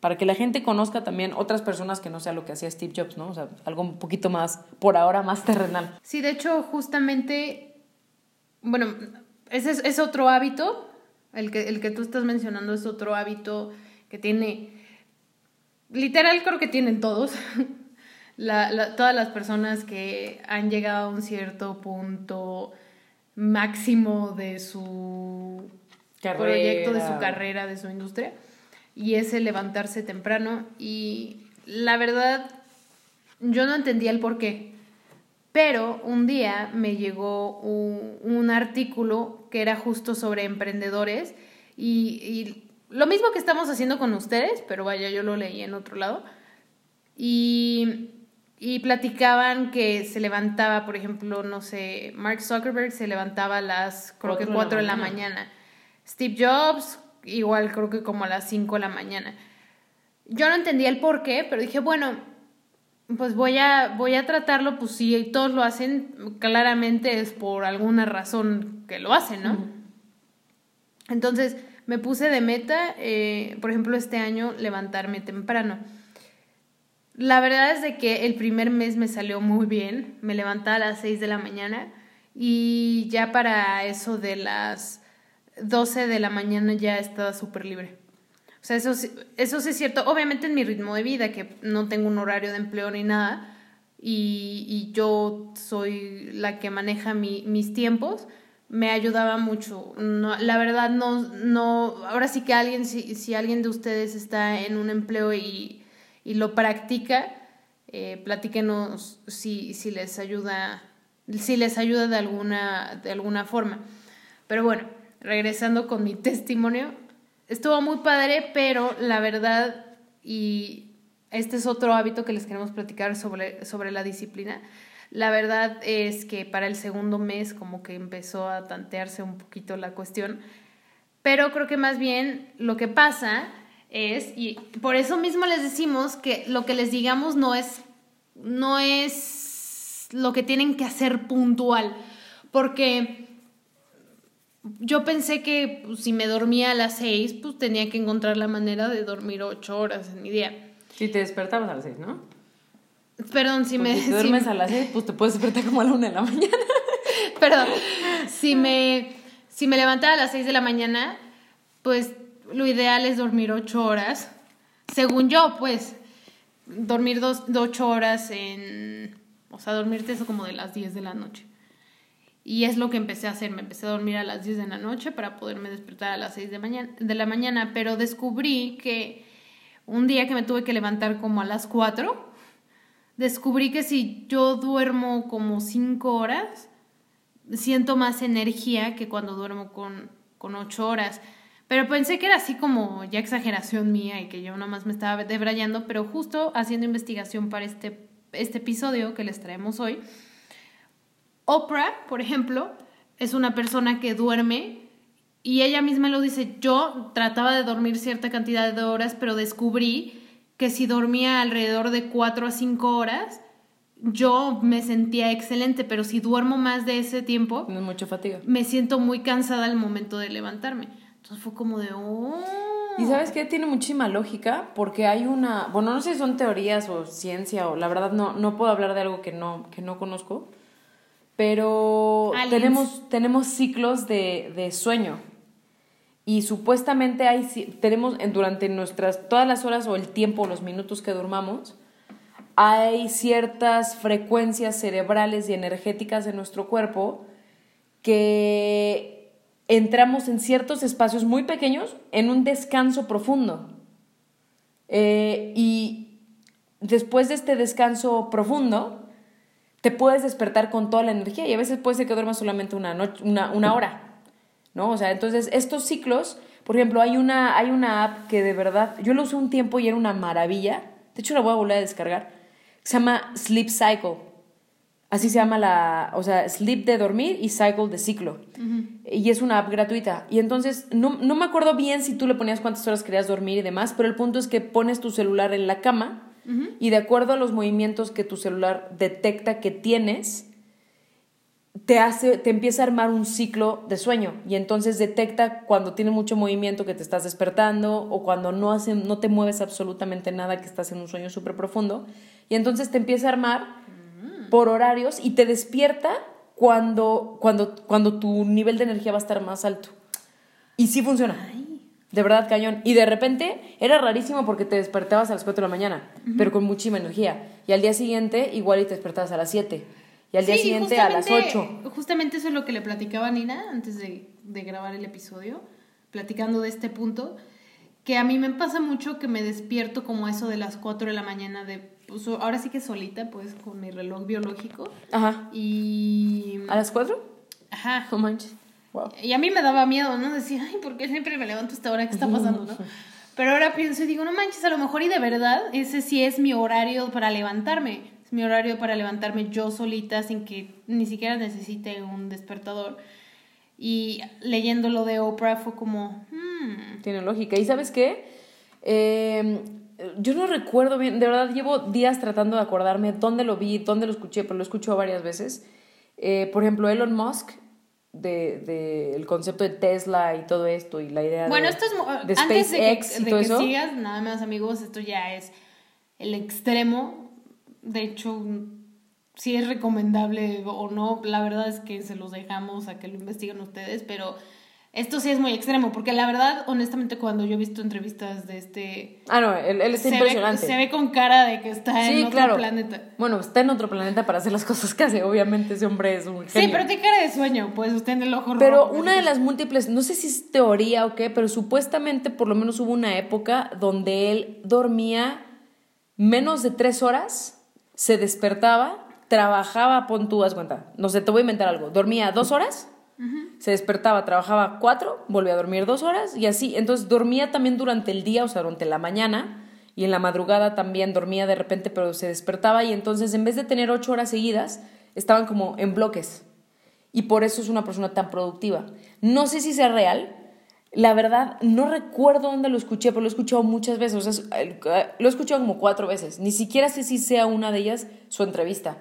Para que la gente conozca también otras personas que no sea lo que hacía Steve Jobs, ¿no? O sea, algo un poquito más, por ahora, más terrenal. Sí, de hecho, justamente, bueno, ese es otro hábito el que, el que tú estás mencionando es otro hábito que tiene, literal creo que tienen todos, [LAUGHS] todas las personas que han llegado a un cierto punto máximo de su proyecto, de su carrera, de su industria, y es el levantarse temprano. Y la verdad, yo no entendía el por qué. Pero un día me llegó un, artículo que era justo sobre emprendedores y, lo mismo que estamos haciendo con ustedes, pero vaya, yo lo leí en otro lado. Y, y platicaban que se levantaba, por ejemplo, no sé, Mark Zuckerberg se levantaba a las, creo que 4 de la mañana. Steve Jobs, igual creo que como a las 5 de la mañana. Yo no entendía el por qué, pero dije, bueno, pues voy a, voy a tratarlo, pues si todos lo hacen, claramente es por alguna razón que lo hacen, ¿no? Entonces, me puse de meta, eh, por ejemplo, este año, levantarme temprano. La verdad es de que el primer mes me salió muy bien, me levantaba a las 6 de la mañana y ya para eso de las 12 de la mañana ya estaba súper libre. O sea, eso, eso sí es cierto. Obviamente en mi ritmo de vida, que no tengo un horario de empleo ni nada, y, y yo soy la que maneja mi, mis tiempos, me ayudaba mucho. No, la verdad, no, no, ahora sí que alguien, si, si alguien de ustedes está en un empleo y, y lo practica, eh, platíquenos si, si les ayuda, si les ayuda de alguna, de alguna forma. Pero bueno, regresando con mi [LAUGHS] testimonio, estuvo muy padre, pero la verdad, y este es otro hábito que les queremos platicar sobre, sobre la disciplina, la verdad es que para el segundo mes como que empezó a tantearse un poquito la cuestión, pero creo que más bien lo que pasa es, y por eso mismo les decimos que lo que les digamos no es, no es lo que tienen que hacer puntual, porque yo pensé que pues, si me dormía a las seis, pues tenía que encontrar la manera de dormir ocho horas en mi día. Si te despertabas a las seis, ¿no? Perdón, si me... Si duermes a las seis, pues te puedes despertar como a la una de la mañana. [LAUGHS] Perdón, si me, si me levantaba a las seis de la mañana, pues lo ideal es dormir ocho horas. Según yo, pues, dormir dos, ocho horas en... O sea, dormirte eso como de las diez de la noche. Y es lo que empecé a hacer. Me empecé a dormir a las 10 de la noche para poderme despertar a las 6 de, mañana, de la mañana. Pero descubrí que un día que me tuve que levantar como a las 4, descubrí que si yo duermo como 5 horas, siento más energía que cuando duermo con, con 8 horas. Pero pensé que era así como ya exageración mía y que yo nada más me estaba debrayando, pero justo haciendo investigación para este, este episodio que les traemos hoy, Oprah, por ejemplo, es una persona que duerme y ella misma lo dice, yo trataba de dormir cierta cantidad de horas, pero descubrí que si dormía alrededor de 4 a 5 horas, yo me sentía excelente, pero si duermo más de ese tiempo, mucha fatiga. Me siento muy cansada al momento de levantarme. Entonces fue como de, oh. Y sabes qué? Tiene muchísima lógica porque hay una, bueno, no sé si son teorías o ciencia o la verdad no, no puedo hablar de algo que no, que no conozco, pero tenemos, tenemos ciclos de, de, sueño. Y supuestamente hay, tenemos durante nuestras, todas las horas o el tiempo, los minutos que durmamos, hay ciertas frecuencias cerebrales y energéticas de nuestro cuerpo que entramos en ciertos espacios muy pequeños en un descanso profundo. Eh, y después de este descanso profundo, te puedes despertar con toda la energía y a veces puede ser que duermas solamente una, noche, una, una hora, ¿no? O sea, entonces estos ciclos, por ejemplo, hay una, hay una app que de verdad, yo lo usé un tiempo y era una maravilla, de hecho la voy a volver a descargar, se llama Sleep Cycle. Así se llama la, o sea, sleep de dormir y cycle de ciclo. Y es una app gratuita. Y entonces, no, no me acuerdo bien si tú le ponías cuántas horas querías dormir y demás, pero el punto es que pones tu celular en la cama y de acuerdo a los movimientos que tu celular detecta que tienes, te, hace, te empieza a armar un ciclo de sueño y entonces detecta cuando tiene mucho movimiento que te estás despertando o cuando no, hace, no te mueves absolutamente nada que estás en un sueño súper profundo y entonces te empieza a armar por horarios y te despierta cuando, cuando, cuando tu nivel de energía va a estar más alto. Y sí funciona. De verdad, cañón. Y de repente era rarísimo porque te despertabas a las 4 de la mañana, pero con muchísima energía. Y al día siguiente igual y te despertabas a las 7. Y al día siguiente a las 8. Justamente eso es lo que le platicaba a Nina antes de, de grabar el episodio, platicando de este punto, que a mí me pasa mucho que me despierto como eso de las 4 de la mañana de pues, ahora sí que solita, pues con mi reloj biológico. Ajá. Y ¿A las 4? Ajá. No manches. Y a mí me daba miedo, ¿no? Decir, ay, ¿por qué siempre me levanto a esta hora? ¿Qué está pasando, no? Pero ahora pienso y digo, no manches, a lo mejor y de verdad ese sí es mi horario para levantarme. Mi horario para levantarme yo solita sin que ni siquiera necesite un despertador. Y leyendo lo de Oprah fue como, hmm. Tiene lógica. ¿Y sabes qué? Eh, yo no recuerdo bien, de verdad llevo días tratando de acordarme dónde lo vi, dónde lo escuché, pero lo escucho varias veces. Eh, por ejemplo, Elon Musk, de, de, el concepto de Tesla y todo esto y la idea bueno, de, esto es, de antes SpaceX de que, y todo de que eso. sigas, nada más amigos, esto ya es el extremo. De hecho, si es recomendable o no, la verdad es que se los dejamos a que lo investiguen ustedes, pero esto sí es muy extremo, porque la verdad, honestamente, cuando yo he visto entrevistas de este... Ah, no, él, él está se impresionante. Ve, se ve con cara de que está sí, en otro claro. planeta. Bueno, está en otro planeta para hacer las cosas que hace. Obviamente ese hombre es un genio. Sí, pero tiene cara de sueño, pues usted en el ojo Pero rojo, una de las múltiples, no sé si es teoría o qué, pero supuestamente por lo menos hubo una época donde él dormía menos de tres horas, se despertaba, trabajaba, pon tú, haz cuenta, no sé, te voy a inventar algo, dormía dos horas, se despertaba, trabajaba cuatro, volvía a dormir dos horas y así, entonces dormía también durante el día, o sea, durante la mañana y en la madrugada también dormía de repente, pero se despertaba y entonces en vez de tener ocho horas seguidas, estaban como en bloques y por eso es una persona tan productiva. No sé si sea real. La verdad, no recuerdo dónde lo escuché, pero lo he escuchado muchas veces. O sea, es- eh, lo he escuchado como cuatro veces. Ni siquiera sé si sea una de ellas su entrevista.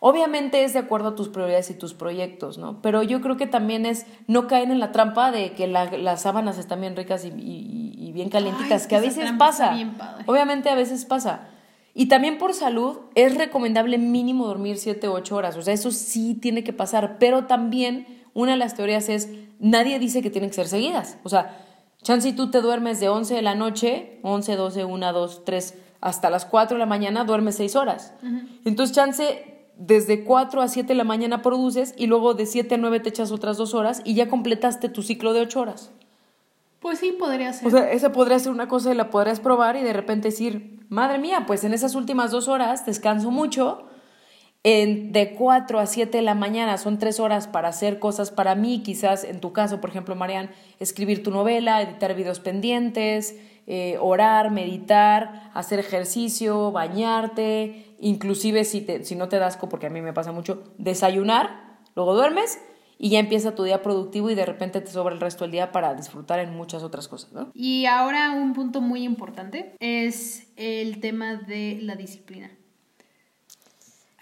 Obviamente es de acuerdo a tus prioridades y tus proyectos, ¿no? Pero yo creo que también es no caer en la trampa de que la- las sábanas están bien ricas y, y- y bien calientitas, Ay, que a veces pasa. bien. Obviamente a veces pasa. Y también por salud es recomendable mínimo dormir 7 o 8 horas. O sea, eso sí tiene que pasar. Pero también una de las teorías es, nadie dice que tienen que ser seguidas. O sea, chance y tú te duermes de 11 de la noche, 11, 12, 1, 2, 3, hasta las 4 de la mañana duermes 6 horas. Entonces, chance desde 4 a 7 de la mañana produces y luego de 7 a 9 te echas otras 2 horas y ya completaste tu ciclo de 8 horas. Pues sí, podría ser. O sea, esa podría ser una cosa y la podrías probar y de repente decir, madre mía, pues en esas últimas dos horas descanso mucho. En, de 4 a 7 de la mañana son tres horas para hacer cosas para mí, quizás en tu caso, por ejemplo, Marian, escribir tu novela, editar videos pendientes, eh, orar, meditar, hacer ejercicio, bañarte, inclusive si, te, si no te das, co- porque a mí me pasa mucho, desayunar, luego duermes y ya empieza tu día productivo y de repente te sobra el resto del día para disfrutar en muchas otras cosas, ¿no? Y ahora un punto muy importante es el tema de la disciplina.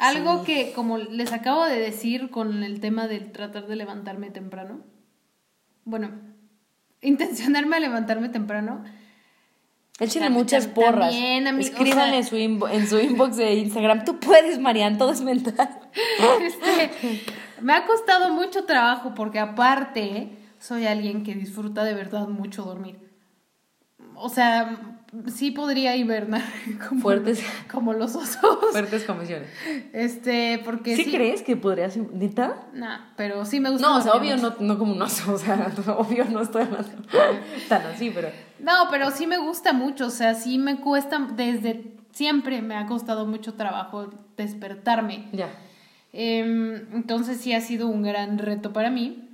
Algo que, como les acabo de decir con el tema de tratar de levantarme temprano, bueno, [LAUGHS] intencionarme a levantarme temprano, Échenle muchas porras. también, ami- o Escríbanle sea- en, su en su inbox de Instagram. Tú puedes, Marian, todo es mental. [LAUGHS] Este, me ha costado mucho trabajo porque aparte soy alguien que disfruta de verdad mucho dormir. O sea, sí podría hibernar [LAUGHS] como, Fuertes. como los osos. Fuertes comisiones. Este, porque ¿Sí, sí. crees que podrías, neta? Nah, pero sí me gusta. No, o sea, dormir obvio no, no como un oso, o sea, [LAUGHS] obvio no estoy hablando [LAUGHS] tan así, pero... No, pero sí me gusta mucho, o sea, sí me cuesta, desde siempre me ha costado mucho trabajo despertarme. Ya. Em, entonces sí ha sido un gran reto para mí.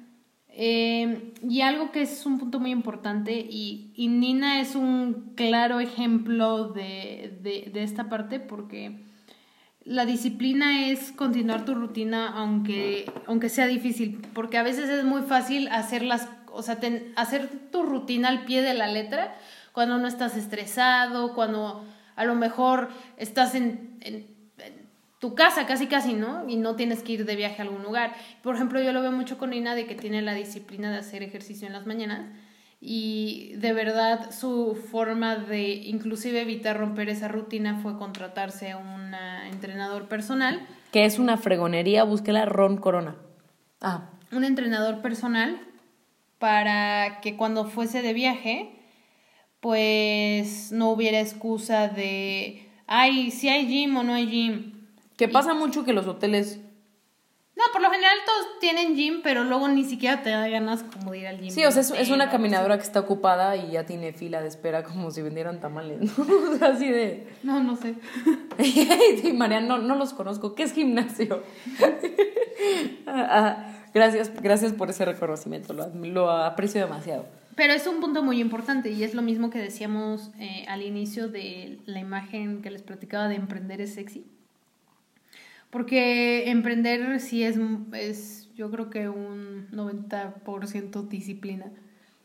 Em, y algo que es un punto muy importante, y, y Nina es un claro ejemplo de, de, de esta parte, porque la disciplina es continuar tu rutina aunque, aunque sea difícil, porque a veces es muy fácil hacer las, o sea, hacer tu rutina al pie de la letra cuando no estás estresado, cuando a lo mejor estás en tu casa casi casi, ¿no? Y no tienes que ir de viaje a algún lugar. Por ejemplo, yo lo veo mucho con Nina de que tiene la disciplina de hacer ejercicio en las mañanas y de verdad su forma de inclusive evitar romper esa rutina fue contratarse a un entrenador personal. Que es una fregonería, búsquela Ron Corona. Ah, Un entrenador personal para que cuando fuese de viaje, pues no hubiera excusa de, ay, si hay gym o no hay gym. Que pasa mucho que los hoteles... No, por lo general todos tienen gym, pero luego ni siquiera te da ganas como de ir al gym. Sí, o sea, es, es una caminadora que está ocupada y ya tiene fila de espera como si vendieran tamales, [LAUGHS] ¿no? Así de... No, no sé. [LAUGHS] sí, Marian, no, no los conozco. ¿Qué es gimnasio? [LAUGHS] Ah, gracias, gracias por ese reconocimiento, lo, lo aprecio demasiado. Pero es un punto muy importante y es lo mismo que decíamos eh, al inicio de la imagen que les platicaba de emprender es sexy. Porque emprender sí es, es yo creo que un 90% disciplina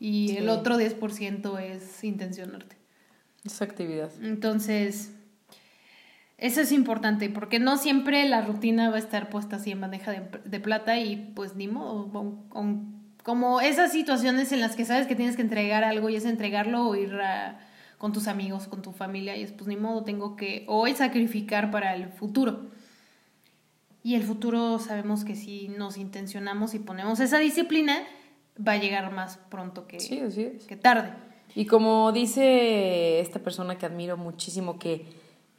y el otro 10% es intencionarte. Esa actividad. Entonces, eso es importante, porque no siempre la rutina va a estar puesta así en bandeja de, de plata y pues ni modo, con- con- como esas situaciones en las que sabes que tienes que entregar algo y es entregarlo o ir a- con tus amigos, con tu familia y es pues ni modo, tengo que hoy sacrificar para el futuro. Y el futuro sabemos que si nos intencionamos y ponemos esa disciplina, va a llegar más pronto que, Sí, así es. que tarde. Y como dice esta persona que admiro muchísimo, que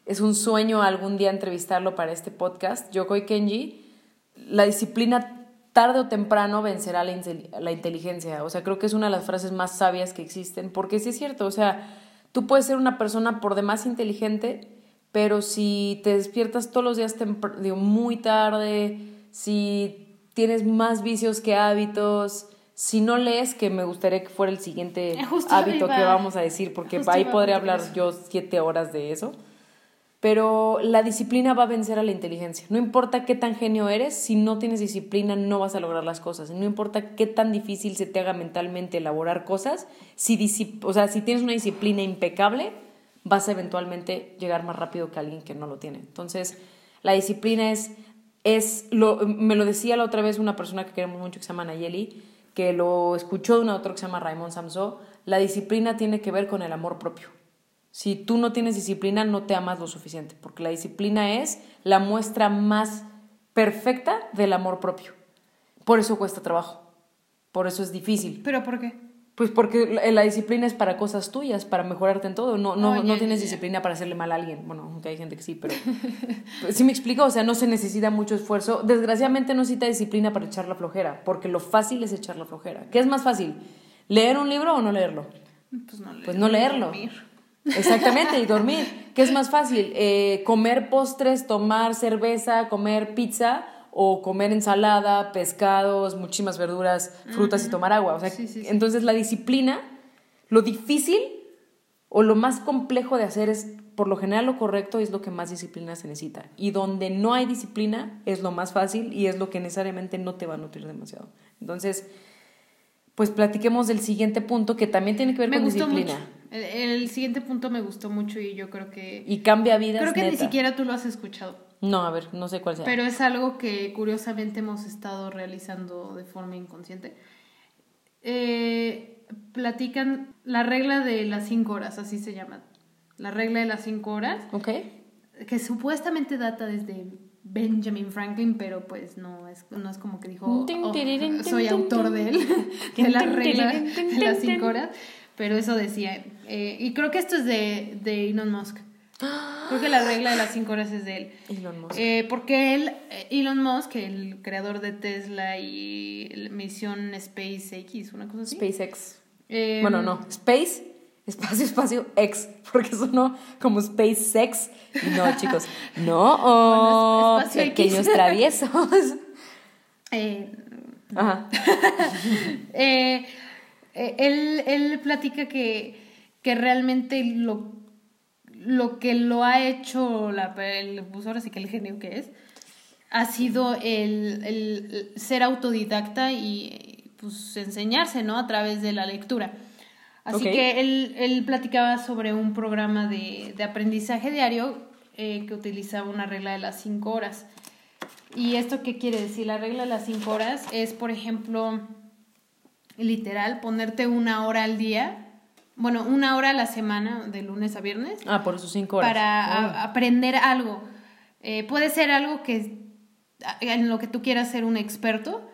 es un sueño algún día entrevistarlo para este podcast, Yokoi Kenji, la disciplina tarde o temprano vencerá la, la inteligencia. O sea, creo que es una de las frases más sabias que existen, porque sí es cierto, o sea, tú puedes ser una persona por demás inteligente, pero si te despiertas todos los días digo, muy tarde, si tienes más vicios que hábitos, si no lees, que me gustaría que fuera el siguiente Eh, justo hábito iba- que vamos a decir, porque justo ahí podría hablar eso. yo siete horas de eso. Pero la disciplina va a vencer a la inteligencia. No importa qué tan genio eres, si no tienes disciplina no vas a lograr las cosas. No importa qué tan difícil se te haga mentalmente elaborar cosas, si, o sea, si tienes una disciplina impecable, vas a eventualmente llegar más rápido que alguien que no lo tiene. Entonces, la disciplina es, es lo, me lo decía la otra vez una persona que queremos mucho que se llama Nayeli, que lo escuchó de un autor que se llama Raymond Samso, la disciplina tiene que ver con el amor propio. Si tú no tienes disciplina, no te amas lo suficiente, porque la disciplina es la muestra más perfecta del amor propio. Por eso cuesta trabajo, por eso es difícil. ¿Pero por qué? Pues porque la, disciplina es para cosas tuyas, para mejorarte en todo. No, no, Oh, no tienes disciplina para hacerle mal a alguien. Bueno, aunque hay gente que sí, pero... sí me explico, o sea, no se necesita mucho esfuerzo. Desgraciadamente no necesita disciplina para echar la flojera, porque lo fácil es echar la flojera. ¿Qué es más fácil? ¿Leer un libro o no leerlo? Pues no, Pues no leerlo. dormir. Exactamente, y [LAUGHS] dormir. ¿Qué es más fácil? Eh, ¿Comer postres, tomar cerveza, comer pizza o comer ensalada, pescados, muchísimas verduras, frutas y tomar agua? O sea, Sí, sí, sí. entonces la disciplina, lo difícil o lo más complejo de hacer es, por lo general, lo correcto es lo que más disciplina se necesita. Y donde no hay disciplina es lo más fácil y es lo que necesariamente no te va a nutrir demasiado. Entonces, pues platiquemos del siguiente punto que también tiene que ver Me con gustó disciplina. mucho. El, el siguiente punto me gustó mucho y yo creo que... Y cambia vidas. creo que ni siquiera tú lo has escuchado. No, a ver, no sé cuál sea. Pero es algo que curiosamente hemos estado realizando de forma inconsciente. Eh, platican la regla de las cinco horas, así se llama. La regla de las cinco horas, Ok. que supuestamente data desde Benjamin Franklin, pero pues no es, no es como que dijo, "Oh, soy autor de él, [LAUGHS] de la regla de las cinco horas, pero eso decía. eh, y creo que esto es de, de Elon Musk. Creo que la regla de las cinco horas es de él. Elon Musk. Eh, porque él, eh, Elon Musk, el creador de Tesla y la misión SpaceX, una cosa así. SpaceX. Eh, bueno, no. Space, espacio, espacio, X. Porque sonó como SpaceX. No, [LAUGHS] chicos. No. oh, Bueno, espacio X. pequeños traviesos. eh, Ajá. [LAUGHS] él, él platica que, que realmente lo, lo que lo ha hecho, la, el, pues ahora sí que el genio que es, ha sido el, el ser autodidacta y pues enseñarse, ¿no? A través de la lectura. Así que él, él platicaba sobre un programa de, de aprendizaje diario eh, que utilizaba una regla de las cinco horas. ¿Y esto qué quiere decir? La regla de las cinco horas es, por ejemplo, literal, ponerte una hora al día, bueno, una hora a la semana, de lunes a viernes, Ah, por sus cinco horas. para Oh. a- aprender algo. Eh, puede ser algo que en lo que tú quieras ser un experto,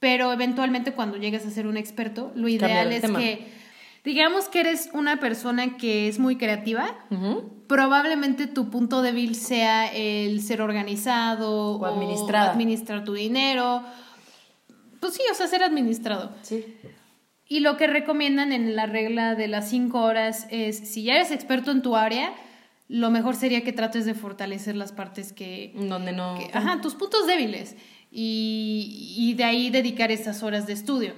pero eventualmente cuando llegues a ser un experto, lo ideal de es tema. que, digamos que eres una persona que es muy creativa, probablemente tu punto débil sea el ser organizado O administrada. administrar tu dinero. Pues sí, o sea, ser administrado. Sí. Y lo que recomiendan en la regla de las cinco horas es, si ya eres experto en tu área, lo mejor sería que trates de fortalecer las partes que... Donde no. que- ajá, tus puntos débiles. Y, y de ahí dedicar esas horas de estudio.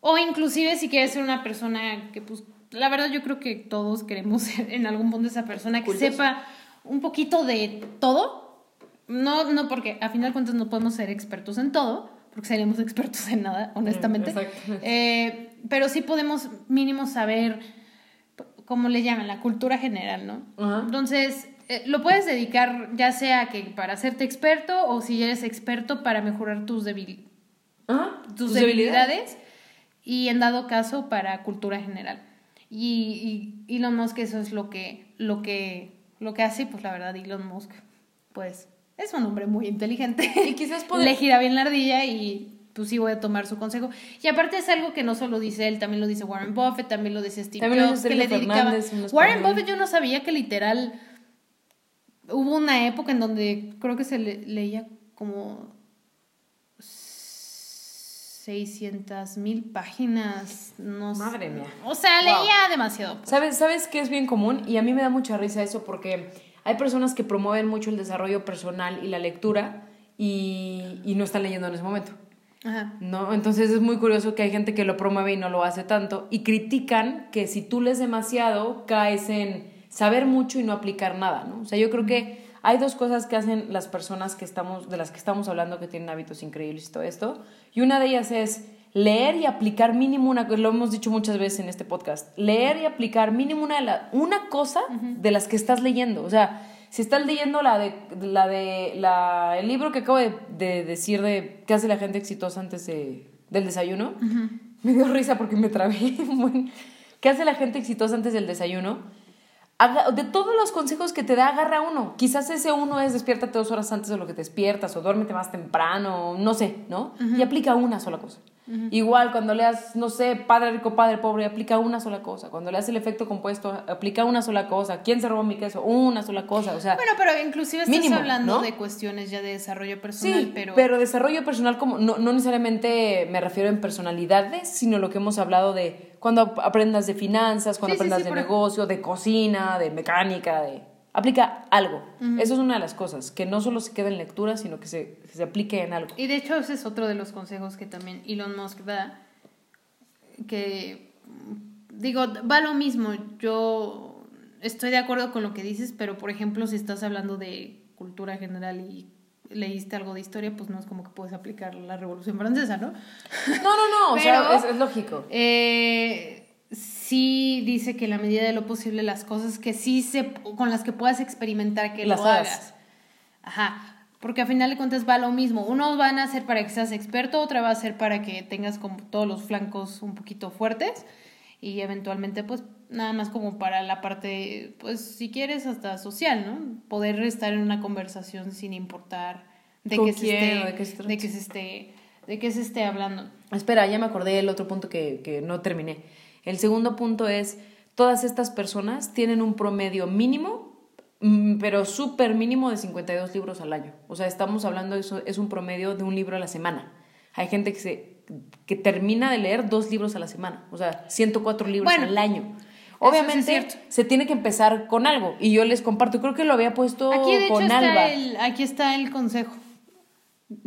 O inclusive si quieres ser una persona que, pues, la verdad yo creo que todos queremos [LAUGHS] ser en algún punto esa persona que sepa un poquito de todo. No, no, porque a final de cuentas no podemos ser expertos en todo, porque seríamos expertos en nada, honestamente. exacto. Eh, pero sí podemos mínimo saber como le llaman, la cultura general, ¿no? Entonces, eh, lo puedes dedicar ya sea que para hacerte experto o si eres experto para mejorar tus, debil- tus debilidades y en dado caso para cultura general. Y, y Elon Musk eso es lo que, lo que, lo que hace, pues la verdad Elon Musk, pues es un hombre muy inteligente. Y quizás poder- [LAUGHS] Le gira bien la ardilla y pues sí voy a tomar su consejo. Y aparte es algo que no solo dice él, también lo dice Warren Buffett, también lo dice Steve También lo Jobs, dice que le dedicaba... Warren. Buffett yo no sabía que literal hubo una época en donde creo que se le- leía como 600 mil páginas. No sé. Madre mía. O sea, Wow. leía demasiado. pues. ¿Sabes, ¿Sabes qué es bien común? Y a mí me da mucha risa eso porque hay personas que promueven mucho el desarrollo personal y la lectura y, y no están leyendo en ese momento. Ajá. ¿no? Entonces es muy curioso que hay gente que lo promueve y no lo hace tanto y critican que si tú lees demasiado caes en saber mucho y no aplicar nada, ¿no? O sea, yo creo que hay dos cosas que hacen las personas que estamos de las que estamos hablando que tienen hábitos increíbles y todo esto, y una de ellas es leer y aplicar mínimo una lo hemos dicho muchas veces en este podcast, leer y aplicar mínimo una de la- una cosa de las que estás leyendo, o sea, si estás leyendo la de la de la el libro que acabo de, de decir de qué hace la gente exitosa antes de, del desayuno, me dio risa porque me trabé. [LAUGHS] Bueno, ¿Qué hace la gente exitosa antes del desayuno? De todos los consejos que te da, agarra uno. Quizás ese uno es despiértate dos horas antes de lo que te despiertas o duérmete más temprano, no sé, ¿no? Y aplica una sola cosa. Igual cuando leas, no sé, padre rico, padre pobre, aplica una sola cosa. Cuando leas el efecto compuesto, aplica una sola cosa. ¿Quién se robó mi queso? Una sola cosa. O sea, Bueno, pero inclusive estás Mínimo, hablando ¿no? de cuestiones ya de desarrollo personal, Sí, pero... pero... desarrollo personal como no, no necesariamente me refiero en personalidades, sino lo que hemos hablado de cuando ap- aprendas de finanzas, cuando Sí, aprendas sí, de negocio, de cocina, de mecánica, de aplica algo. Eso es una de las cosas, que no solo se queda en lectura, sino que se, que se aplique en algo. Y de hecho ese es otro de los consejos que también Elon Musk da, que digo, va lo mismo, yo estoy de acuerdo con lo que dices, pero por ejemplo si estás hablando de cultura general y leíste algo de historia, pues no es como que puedes aplicar la Revolución Francesa, ¿no? No, no, no, o sea, [LAUGHS] es, es lógico. Eh, sí dice que en la medida de lo posible las cosas que sí se con las que puedas experimentar que Las lo hagas. hagas. Ajá. Porque a final de cuentas va lo mismo. Unos van a ser para que seas experto, otra va a ser para que tengas como todos los flancos un poquito fuertes y eventualmente pues nada más como para la parte pues si quieres hasta social, ¿no? Poder estar en una conversación sin importar de ¿Con qué se esté se de que se esté de qué se esté hablando. Espera, ya me acordé del otro punto que, que no terminé. El segundo punto es, todas estas personas tienen un promedio mínimo, mm, pero súper mínimo de 52 libros al año. O sea, estamos hablando, eso es un promedio de un libro a la semana. Hay gente que, se, que termina de leer dos libros a la semana, o sea, 104 libros Bueno, al año. sí Obviamente se tiene que empezar con algo y yo les comparto, creo que lo había puesto Aquí de hecho con Alba. el, aquí está el consejo.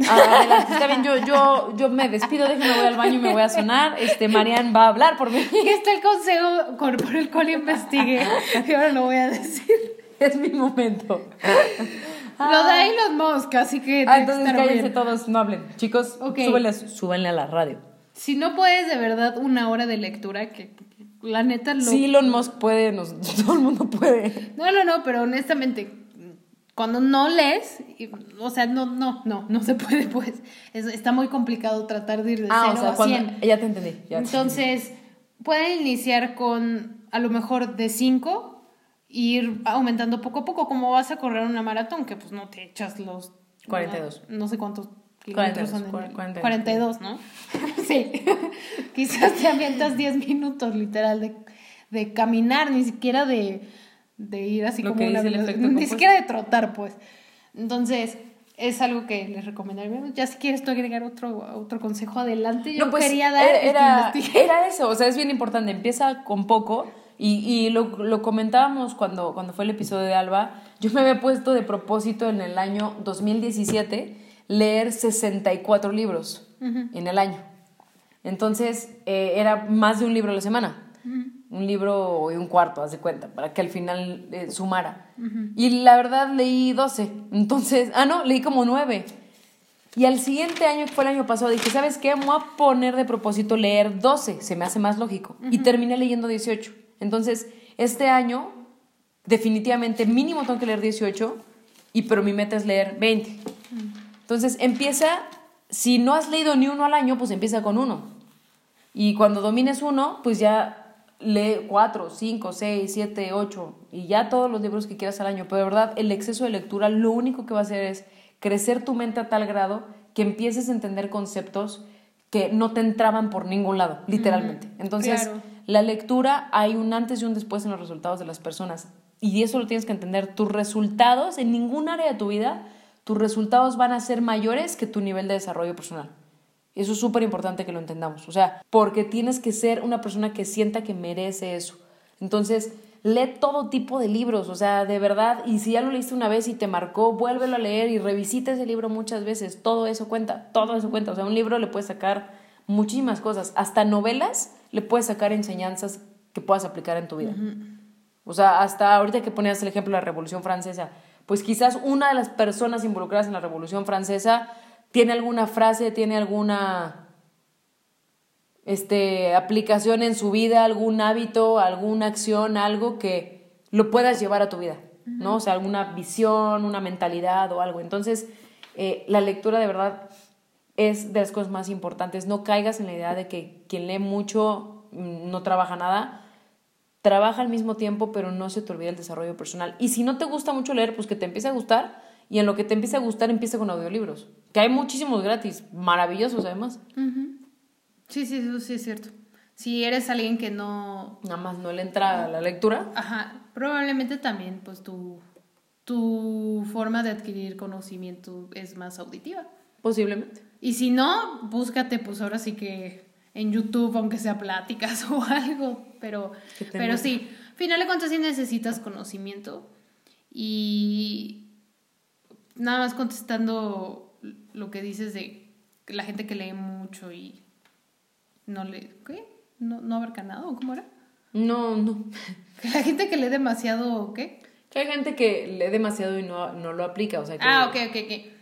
Ah, está bien, yo, yo, yo me despido, déjenme voy al baño y me voy a sonar. Este, Marian va a hablar por mí. Aquí está el consejo con- por el cual investigué. Y ahora lo voy a decir. Es mi momento. Lo da Elon Musk, así que. Ah, que entonces estar cállense bien. todos, no hablen. Chicos, Ok. súbanle, a- la radio. Si no puedes de verdad una hora de lectura, que la neta lo. Sí, Elon Musk puede, nos- [LAUGHS] todo el mundo puede. No, no, no, pero honestamente, cuando no lees, o sea, no, no, no, no se puede, [LAUGHS] pues. Es- está muy complicado tratar de ir de Ah, o cero sea, a cuando, 100. ya te entendí. ya entendí. Entonces, pueden iniciar con a lo mejor de 5 ir aumentando poco a poco, como vas a correr una maratón, que pues no te echas los 42. No, no sé cuántos kilómetros 42, son. en- 42. 42, ¿no? [LAUGHS] sí. [LAUGHS] Quizás te avientas 10 minutos literal de, de caminar, ni siquiera de, de ir así Lo como que una dice el velocidad- efecto [LAUGHS] Ni compuesto. siquiera de trotar, pues. Entonces, es algo que les recomendaría. Ya si quieres tú agregar otro, otro consejo adelante, yo No, pues, quería dar era, que era, eso, o sea, es bien importante. Empieza con poco y, y lo, lo comentábamos cuando, cuando fue el episodio de Alba. Yo me había puesto de propósito en el año 2017 leer 64 libros en el año. Entonces, eh, era más de un libro a la semana. Un libro y un cuarto, haz de cuenta, para que al final eh, sumara. Y la verdad leí 12. Entonces, ah, no, leí como 9. Y al siguiente año, que fue el año pasado, dije, ¿sabes qué? Me voy a poner de propósito leer 12, se me hace más lógico. Y terminé leyendo 18. Entonces, este año definitivamente mínimo tengo que leer 18 y pero mi meta es leer 20. Entonces empieza, si no has leído ni uno al año, pues empieza con uno. Y cuando domines uno, pues ya lee cuatro, cinco, seis, siete, ocho y ya todos los libros que quieras al año. Pero de verdad, el exceso de lectura lo único que va a hacer es crecer tu mente a tal grado que empieces a entender conceptos que no te entraban por ningún lado, literalmente. Entonces, la lectura hay un antes y un después en los resultados de las personas. Y eso lo tienes que entender. Tus resultados en ningún área de tu vida, tus resultados van a ser mayores que tu nivel de desarrollo personal. Eso es súper importante que lo entendamos. O sea, porque tienes que ser una persona que sienta que merece eso. Entonces, lee todo tipo de libros, o sea, de verdad, y si ya lo leíste una vez y te marcó, vuélvelo a leer y revisita ese libro muchas veces, todo eso cuenta, todo eso cuenta, o sea, un libro le puede sacar muchísimas cosas, hasta novelas le puedes sacar enseñanzas que puedas aplicar en tu vida. O sea, hasta ahorita que ponías el ejemplo de la Revolución Francesa, pues quizás una de las personas involucradas en la Revolución Francesa tiene alguna frase, tiene alguna este, aplicación en su vida, algún hábito, alguna acción, algo que lo puedas llevar a tu vida, ¿no? O sea, alguna visión, una mentalidad o algo. Entonces, eh, la lectura de verdad es de las cosas más importantes. No caigas en la idea de que quien lee mucho mm, no trabaja nada. Trabaja al mismo tiempo, pero no se te olvide el desarrollo personal. Y si no te gusta mucho leer, pues que te empiece a gustar. Y en lo que te empiece a gustar, empieza con audiolibros. Que hay muchísimos gratis, maravillosos además. Sí, sí, eso sí es cierto. Si eres alguien que no... Nada más no le entra a la lectura. Ajá, probablemente también pues tu, tu forma de adquirir conocimiento es más auditiva. Posiblemente. Y si no, búscate pues ahora sí que en YouTube, aunque sea pláticas [LAUGHS] o algo, pero, pero sí, final de cuentas sí necesitas conocimiento y nada más contestando lo que dices de la gente que lee mucho y no le... ¿Qué? ¿No, no abarca nada o cómo era? No, no. [LAUGHS] La gente que lee demasiado, ¿qué? Que hay gente que lee demasiado y no, no lo aplica, o sea que... Ah, ok, ok, ok.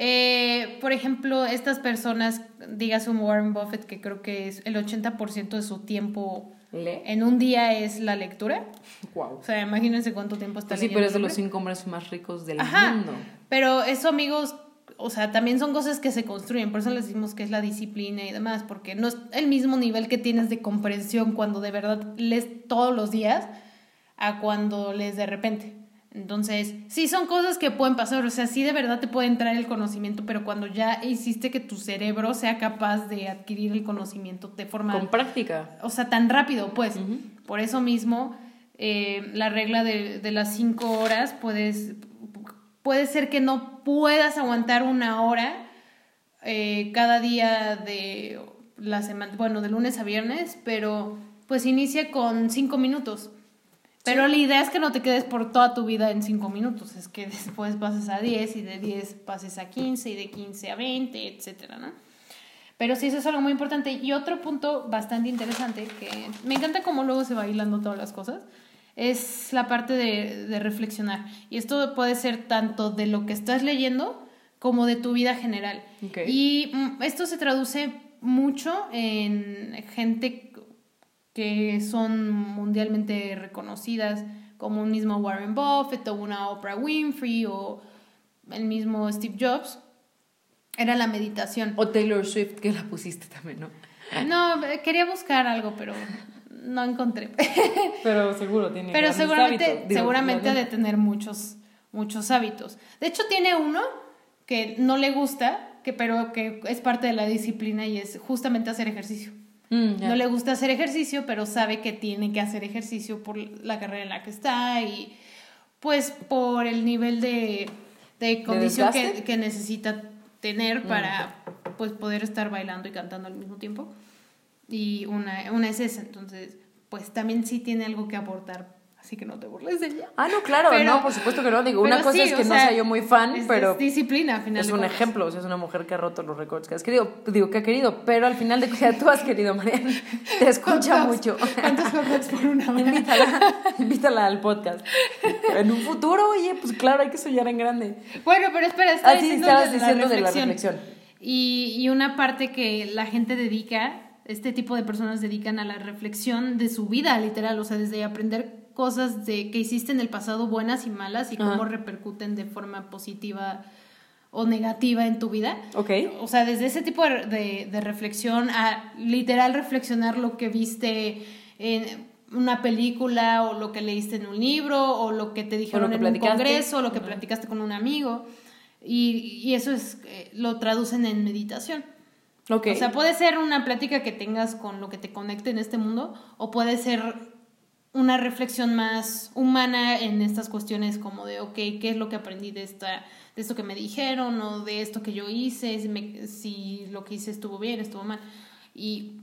Eh, por ejemplo, estas personas, digas un Warren Buffett, que creo que es el 80% de su tiempo ¿Lee? en un día es la lectura. Wow. O sea, imagínense cuánto tiempo está Pues sí, leyendo pero es de los cinco hombres más ricos del Ajá. mundo. Pero eso, amigos, o sea, también son cosas que se construyen, por eso les decimos que es la disciplina y demás, porque no es el mismo nivel que tienes de comprensión cuando de verdad lees todos los días a cuando lees de repente. Entonces, sí son cosas que pueden pasar, o sea, sí de verdad te puede entrar el conocimiento, pero cuando ya hiciste que tu cerebro sea capaz de adquirir el conocimiento de forma Con práctica. o sea, tan rápido, pues. Por eso mismo, eh, la regla de, de las cinco horas, puedes, puede ser que no puedas aguantar una hora eh, cada día de la semana, bueno, de lunes a viernes, pero pues inicia con cinco minutos. Pero la idea es que no te quedes por toda tu vida en cinco minutos, es que [LAUGHS] después pases a 10 y de 10 pases a 15 y de 15 a 20, etcétera, ¿no? Pero sí, eso es algo muy importante. Y otro punto bastante interesante, que me encanta cómo luego se va hilando todas las cosas, es la parte de, de reflexionar. Y esto puede ser tanto de lo que estás leyendo como de tu vida general. Y mm, esto se traduce mucho en gente que son mundialmente reconocidas, como un mismo Warren Buffett o una Oprah Winfrey o el mismo Steve Jobs. Era la meditación. O Taylor Swift, que la pusiste también, ¿no? No, eh, quería buscar algo, pero no encontré. [LAUGHS] Pero seguro tiene Pero seguramente, hábitos. Digo, seguramente ha de tener muchos, muchos hábitos. De hecho, tiene uno que no le gusta, que, pero que es parte de la disciplina y es justamente hacer ejercicio. Mm. No le gusta hacer ejercicio, pero sabe que tiene que hacer ejercicio por la carrera en la que está y pues por el nivel de, de condición que, que necesita tener Mm. para pues poder estar bailando y cantando al mismo tiempo. Y una, una es esa, entonces pues también sí tiene algo que aportar, así que no te burles de ella. Ah, no, claro, Pero- no, por supuesto que no. Digo, una cosa sí, es que no sea, sea yo muy fan, es- pero es disciplina al final es un cuentas. ejemplo. O sea, es una mujer que ha roto los récords que has querido. Digo que ha querido, pero al final de cuentas tú has querido, Mariana. Te escucha ¿Cuántos- mucho. ¿Cuántos hot por una [LAUGHS] hora? invítala, invítala al podcast. En un futuro, oye, pues claro, hay que soñar en grande. Bueno, pero espera, estaba Ah, sí, diciendo, estabas de, diciendo la de la reflexión. reflexión. Y, y una parte que la gente dedica, este tipo de personas dedican a la reflexión de su vida, literal, o sea, desde aprender cosas de que hiciste en el pasado buenas y malas y cómo repercuten de forma positiva o negativa en tu vida. Ok. O sea, desde ese tipo de, de, reflexión a literal reflexionar lo que viste en una película o lo que leíste en un libro o lo que te dijeron en un congreso o lo que platicaste con un amigo. Y, y eso es, eh, lo traducen en meditación. Okay. O sea, puede ser una plática que tengas con lo que te conecte en este mundo o puede ser una reflexión más humana en estas cuestiones como de, ok, ¿qué es lo que aprendí de, esta, de esto que me dijeron o de esto que yo hice? Si, lo que hice estuvo bien, estuvo mal. Y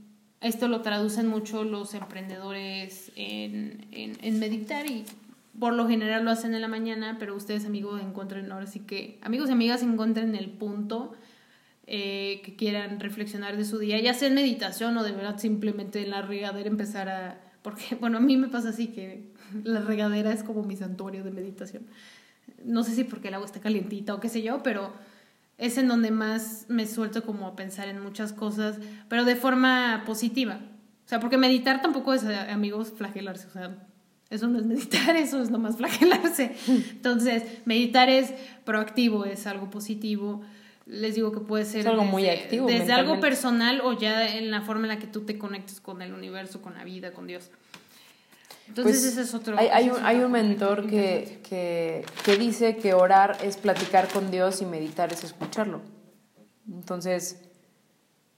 esto lo traducen mucho los emprendedores en, en, en meditar y por lo general lo hacen en la mañana, pero ustedes amigos encuentren ahora sí que, amigos y amigas encuentren el punto eh, que quieran reflexionar de su día, ya sea en meditación o de verdad simplemente en la regadera empezar a, porque [LAUGHS] bueno, a mí me pasa así que [LAUGHS] la regadera es como mi santuario de meditación. No sé si porque el agua está calientita o qué sé yo, pero es en donde más me suelto como a pensar en muchas cosas, pero de forma positiva. O sea, porque meditar tampoco es, eh, amigos, flagelarse. O sea, eso no es meditar, [LAUGHS] eso es nomás flagelarse. Entonces, meditar es proactivo, es algo positivo. Les digo que puede ser algo desde, muy activo. Desde algo personal o ya en la forma en la que tú te conectes con el universo, con la vida, con Dios. Entonces, pues, ese es otro. Hay, hay, un, hay un mentor que, que, que dice que orar es platicar con Dios y meditar es escucharlo. Entonces,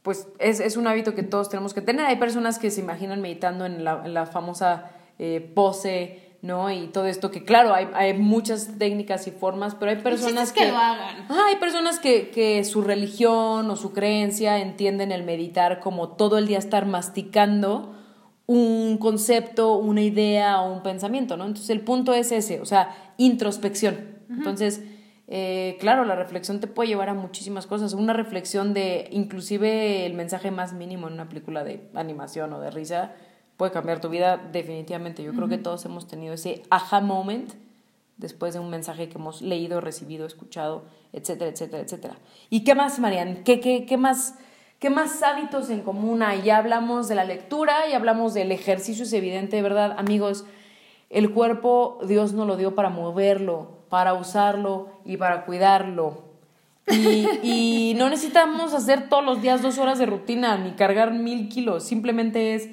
pues es, es, un hábito que todos tenemos que tener. Hay personas que se imaginan meditando en la, en la famosa eh, pose, ¿no? Y todo esto que, claro, hay, hay muchas técnicas y formas, pero hay personas que, que... lo hagan. hay personas que, que su religión o su creencia entienden el meditar como todo el día estar masticando un concepto, una idea o un pensamiento, ¿no? Entonces el punto es ese, o sea, introspección. Entonces, eh, claro, la reflexión te puede llevar a muchísimas cosas. Una reflexión de, inclusive el mensaje más mínimo en una película de animación o de risa, puede cambiar tu vida definitivamente. Yo creo que todos hemos tenido ese aha moment después de un mensaje que hemos leído, recibido, escuchado, etcétera, etcétera, etcétera. ¿Y qué más, Marian? ¿Qué, qué, qué más? ¿Qué más hábitos en común hay? Ya hablamos de la lectura, y hablamos del ejercicio, es evidente, ¿verdad? Amigos, el cuerpo Dios nos lo dio para moverlo, para usarlo y para cuidarlo. Y, y no necesitamos hacer todos los días dos horas de rutina ni cargar mil kilos, simplemente es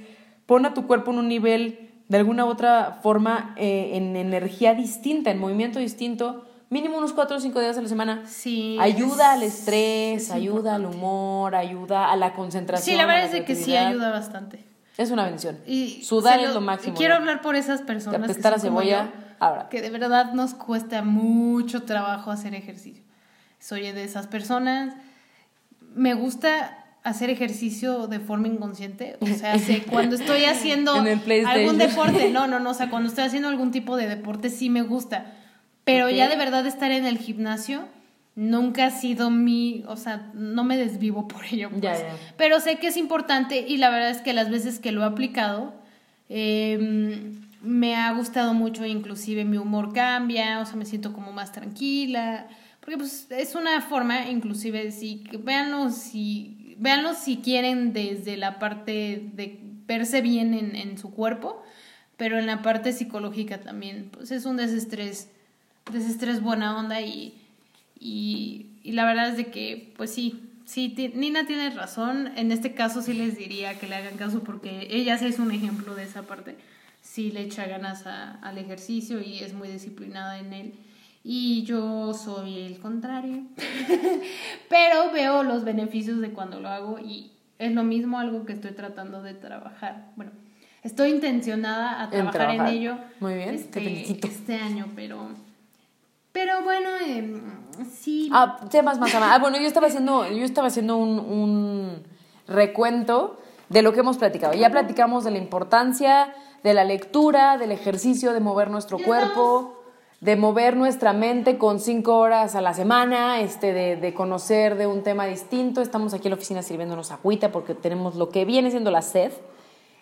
pon a tu cuerpo en un nivel, de alguna u otra forma, eh, en energía distinta, en movimiento distinto, mínimo unos cuatro o cinco días a la semana. Sí. Ayuda al estrés, ayuda al humor, ayuda a la concentración. Sí, la verdad es que sí ayuda bastante. Es una bendición. Y Sudar es lo máximo. Quiero hablar por esas personas que, son cebolla, ahora. que de verdad nos cuesta mucho trabajo hacer ejercicio. Soy de esas personas. Me gusta hacer ejercicio de forma inconsciente. O sea, [LAUGHS] cuando estoy haciendo algún deporte, no, no, no, o sea, cuando estoy haciendo algún tipo de deporte sí me gusta. Pero ya de verdad estar en el gimnasio nunca ha sido mi, o sea, no me desvivo por ello. Pues. Pero sé que es importante y la verdad es que las veces que lo he aplicado, em, me ha gustado mucho, inclusive mi humor cambia, o sea, me siento como más tranquila. Porque pues es una forma, inclusive, si, véanlo si véanlo si quieren desde la parte de verse bien en, en su cuerpo, pero en la parte psicológica también, pues es un desestrés, desestrés buena onda y, y, la verdad es de que, pues sí, sí, Nina tiene razón, en este caso sí les diría que le hagan caso porque ella sí es un ejemplo de esa parte, sí le echa ganas al ejercicio y es muy disciplinada en él y yo soy el contrario. [LAUGHS] Pero veo los beneficios de cuando lo hago y es lo mismo algo que estoy tratando de trabajar. Bueno, estoy intencionada a trabajar en, ello. Muy bien, este, Este año, pero pero bueno, eh, sí. Ah, temas más Ah, bueno, yo estaba haciendo, yo estaba haciendo un, un recuento de lo que hemos platicado. Ya platicamos de la importancia de la lectura, del ejercicio, de mover nuestro cuerpo de mover nuestra mente con cinco horas a la semana, este, de, de, conocer de un tema distinto. Estamos aquí en la oficina sirviéndonos agüita porque tenemos lo que viene siendo la sed.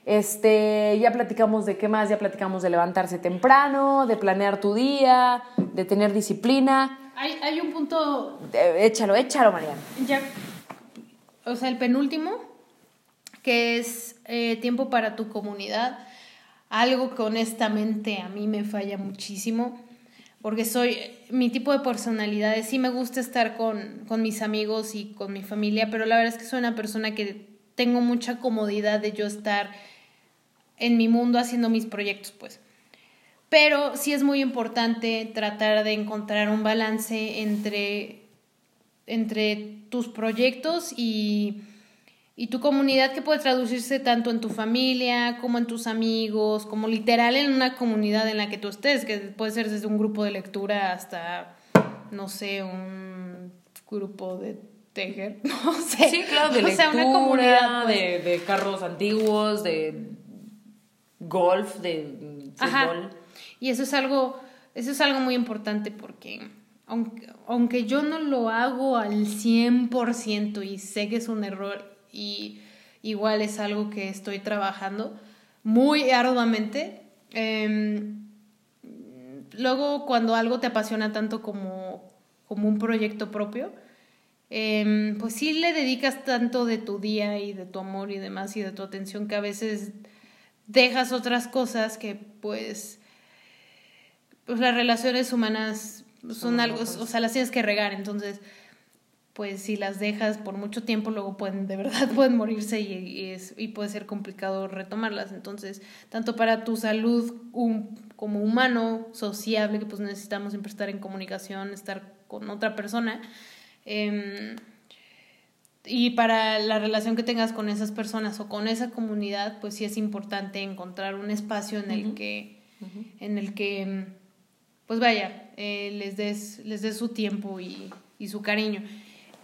Este, ya platicamos de qué más, ya platicamos de levantarse temprano, de planear tu día, de tener disciplina. Hay, hay un punto... échalo, échalo, Mariana. Ya, o sea, el penúltimo, que es eh, tiempo para tu comunidad algo que honestamente a mí me falla muchísimo, porque soy, mi tipo de personalidad es, sí me gusta estar con, con mis amigos y con mi familia, pero la verdad es que soy una persona que tengo mucha comodidad de yo estar en mi mundo haciendo mis proyectos, pues. Pero sí es muy importante tratar de encontrar un balance entre, entre tus proyectos y, y tu comunidad que puede traducirse tanto en tu familia como en tus amigos, como literal en una comunidad en la que tú estés, que puede ser desde un grupo de lectura hasta, no sé, un grupo de tejer, [LAUGHS] no sé. Sí, claro, de lectura, una comunidad, pues. de, de, carros antiguos, de golf, de fútbol. Y eso es algo, eso es algo muy importante porque aunque, aunque yo no lo hago al 100% y sé que es un error y igual es algo que estoy trabajando muy arduamente, em, luego cuando algo te apasiona tanto como, como un proyecto propio, em, pues sí le dedicas tanto de tu día y de tu amor y demás y de tu atención que a veces dejas otras cosas que pues pues las relaciones humanas son algo, o sea, las tienes que regar, entonces, pues si las dejas por mucho tiempo, luego pueden, de verdad, [LAUGHS] pueden morirse y, es, y puede ser complicado retomarlas. Entonces, tanto para tu salud como humano, sociable, que pues necesitamos siempre estar en comunicación, estar con otra persona, em, y para la relación que tengas con esas personas o con esa comunidad, pues sí es importante encontrar un espacio en el que, en el que pues vaya, eh, les, des, les des su tiempo y, y su cariño.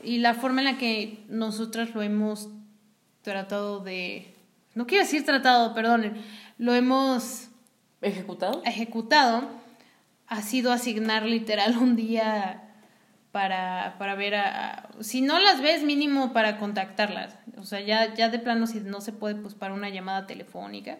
Y la forma en la que nosotras lo hemos tratado de, no quiero decir tratado, perdonen, lo hemos ejecutado. Ejecutado ha sido asignar literal un día para, para ver a, si no las ves mínimo para contactarlas, o sea, ya, ya de plano si no se puede pues para una llamada telefónica,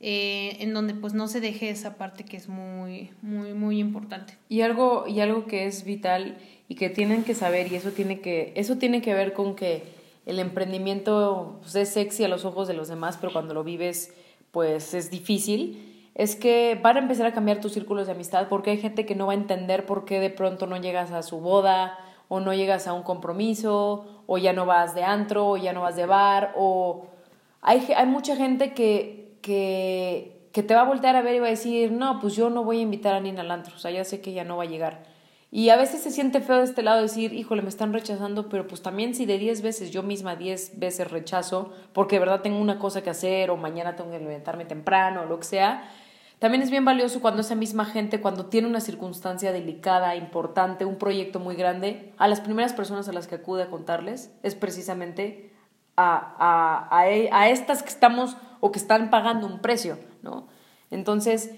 eh, en donde pues no se deje esa parte que es muy, muy, muy importante. Y algo, y algo que es vital y que tienen que saber, y eso tiene que, eso tiene que ver con que el emprendimiento pues, es sexy a los ojos de los demás, pero cuando lo vives, pues es difícil, es que van a empezar a cambiar tus círculos de amistad porque hay gente que no va a entender por qué de pronto no llegas a su boda o no llegas a un compromiso o ya no vas de antro o ya no vas de bar o hay, hay mucha gente que que, que te va a voltear a ver y va a decir, no, pues yo no voy a invitar a Nina al o sea, ya sé que ya no va a llegar. Y a veces se siente feo de este lado decir, híjole, me están rechazando, pero pues también si de 10 veces yo misma 10 veces rechazo, porque de verdad tengo una cosa que hacer o mañana tengo que levantarme temprano o lo que sea, también es bien valioso cuando esa misma gente, cuando tiene una circunstancia delicada, importante, un proyecto muy grande, a las primeras personas a las que acude a contarles es precisamente a, a, a, a estas que estamos o que están pagando un precio, ¿no? Entonces,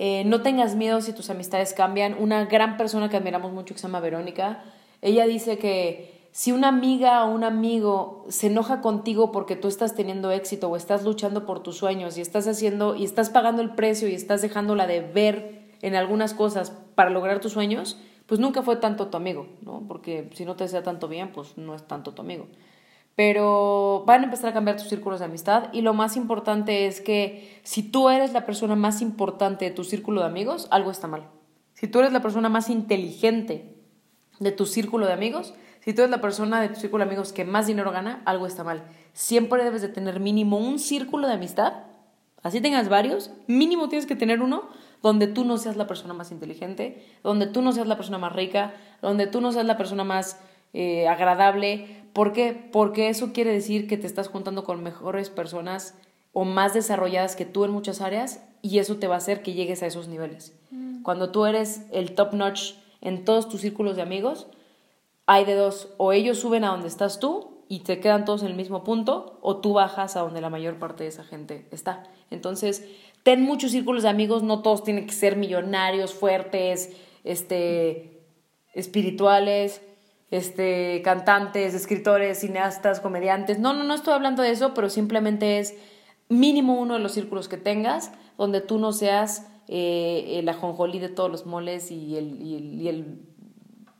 eh, no tengas miedo si tus amistades cambian. Una gran persona que admiramos mucho que se llama Verónica, ella dice que si una amiga o un amigo se enoja contigo porque tú estás teniendo éxito o estás luchando por tus sueños y estás haciendo y estás pagando el precio y estás dejándola de ver en algunas cosas para lograr tus sueños, pues nunca fue tanto tu amigo, ¿no? Porque si no te desea tanto bien, pues no es tanto tu amigo pero van a empezar a cambiar tus círculos de amistad y lo más importante es que si tú eres la persona más importante de tu círculo de amigos, algo está mal. Si tú eres la persona más inteligente de tu círculo de amigos, si tú eres la persona de tu círculo de amigos que más dinero gana, algo está mal. Siempre debes de tener mínimo un círculo de amistad, así tengas varios, mínimo tienes que tener uno donde tú no seas la persona más inteligente, donde tú no seas la persona más rica, donde tú no seas la persona más eh, agradable. ¿Por qué? Porque eso quiere decir que te estás juntando con mejores personas o más desarrolladas que tú en muchas áreas y eso te va a hacer que llegues a esos niveles. Mm. Cuando tú eres el top notch en todos tus círculos de amigos, hay de dos, o ellos suben a donde estás tú y te quedan todos en el mismo punto, o tú bajas a donde la mayor parte de esa gente está. Entonces, ten muchos círculos de amigos, no todos tienen que ser millonarios, fuertes, este, espirituales, este, cantantes, escritores, cineastas, comediantes. No, no, no estoy hablando de eso, pero simplemente es mínimo uno de los círculos que tengas donde tú no seas eh, el ajonjolí de todos los moles y, el, y, el,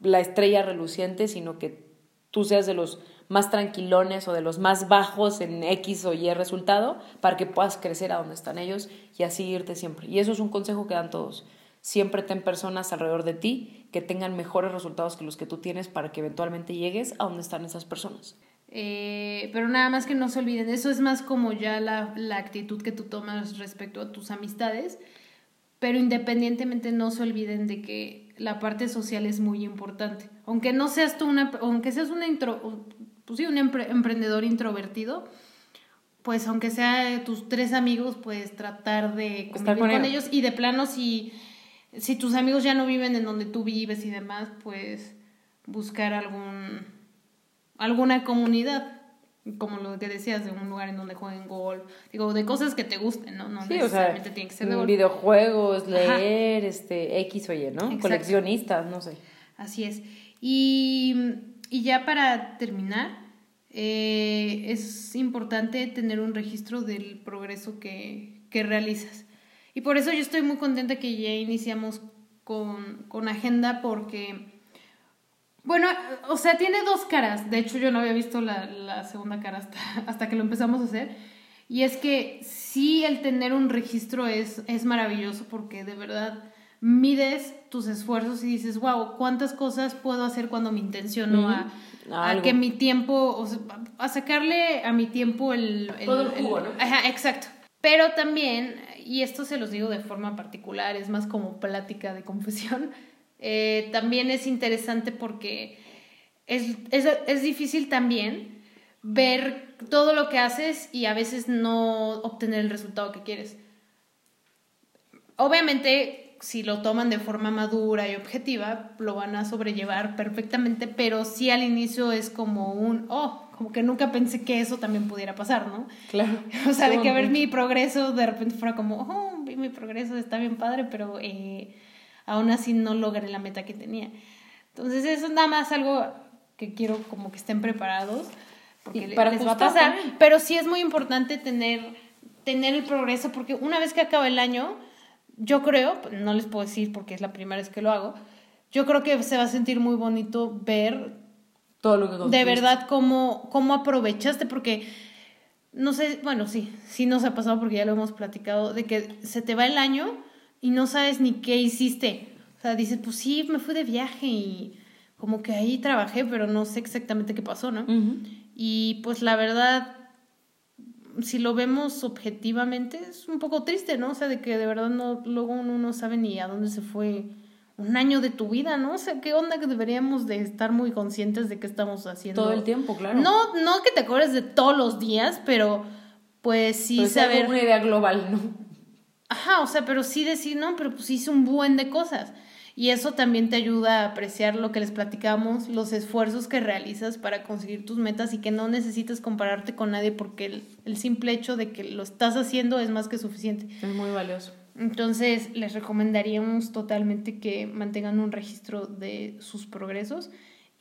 la estrella reluciente, sino que tú seas de los más tranquilones o de los más bajos en X o Y resultado para que puedas crecer a donde están ellos y así irte siempre. Y eso es un consejo que dan todos. Siempre ten personas alrededor de ti que tengan mejores resultados que los que tú tienes para que eventualmente llegues a donde están esas personas. Eh, pero nada más que no se olviden, eso es más como ya la, la actitud que tú tomas respecto a tus amistades, pero independientemente no se olviden de que la parte social es muy importante. Aunque no seas tú una, aunque seas una intro, pues sí, un emprendedor introvertido, pues aunque sea tus tres amigos, puedes tratar de convivir con, ellos. y de plano si, si tus amigos ya no viven en donde tú vives y demás, pues buscar algún alguna comunidad como lo que decías, de un lugar en donde jueguen golf, digo, de cosas que te gusten, ¿no? No necesariamente tiene que ser de golf. Videojuegos, leer, este, X o Y, ¿no? Coleccionistas, no sé. Así es. Y, y ya para terminar, eh, es importante tener un registro del progreso que, que realizas. Y por eso yo estoy muy contenta que ya iniciamos con, con agenda porque bueno, o sea, tiene dos caras. De hecho, yo no había visto la, segunda cara hasta, [LAUGHS] hasta, que lo empezamos a hacer. Y es que sí, el tener un registro es, es maravilloso porque de verdad mides tus esfuerzos y dices, wow, ¿cuántas cosas puedo hacer cuando me intenciono a, a, que mi tiempo, o sea, a sacarle a mi tiempo el... Todo el jugo, ¿no? Ajá, exacto. Pero también, y esto se los digo de forma particular, es más como plática de confesión, [LAUGHS] eh, también es interesante porque es, es, es difícil también ver todo lo que haces y a veces no obtener el resultado que quieres. Obviamente, si lo toman de forma madura y objetiva, lo van a sobrellevar perfectamente, pero sí al inicio es como un, oh, como que nunca pensé que eso también pudiera pasar, ¿no? Claro. [LAUGHS] O sea, de que ver mi progreso de repente fuera como, oh, mi progreso está bien padre, pero eh, aún así no logré la meta que tenía. Entonces eso es nada más algo que quiero como que estén preparados porque para les va a pasar, pero sí es muy importante tener tener el progreso porque una vez que acaba el año, yo creo, no les puedo decir porque es la primera vez que lo hago, yo creo que se va a sentir muy bonito ver todo lo que de verdad cómo cómo aprovechaste porque no sé, bueno, sí, sí nos ha pasado porque ya lo hemos platicado de que se te va el año y no sabes ni qué hiciste. O sea, dices, pues sí, me fui de viaje y como que ahí trabajé, pero no sé exactamente qué pasó, ¿no? Y pues la verdad, si lo vemos objetivamente, es un poco triste, ¿no? O sea, de que de verdad no, luego uno no sabe ni a dónde se fue un año de tu vida, ¿no? O sea, qué onda que deberíamos de estar muy conscientes de qué estamos haciendo. Todo el tiempo, claro. No, no que te acuerdes de todos los días, pero pues sí saber... una idea global, ¿no? Ajá, o sea, pero sí decir, no, pero pues hice un buen de cosas. Y eso también te ayuda a apreciar lo que les platicamos, los esfuerzos que realizas para conseguir tus metas y que no necesitas compararte con nadie porque el, simple hecho de que lo estás haciendo es más que suficiente. Es muy valioso. Entonces, les recomendaríamos totalmente que mantengan un registro de sus progresos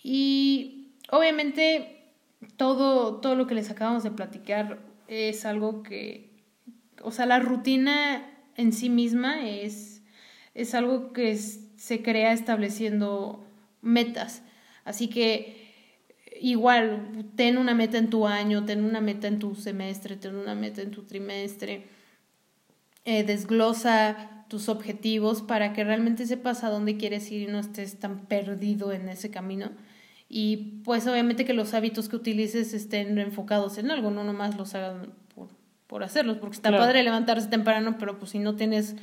y obviamente todo, todo lo que les acabamos de platicar es algo que, o sea, la rutina en sí misma es, es algo que se crea estableciendo metas. Así que igual, ten una meta en tu año, ten una meta en tu semestre, ten una meta en tu trimestre, eh, desglosa tus objetivos para que realmente sepas a dónde quieres ir y no estés tan perdido en ese camino. Y pues obviamente que los hábitos que utilices estén enfocados en algo, no nomás los hagan por hacerlos, porque está padre levantarse temprano, pero pues si no tienes...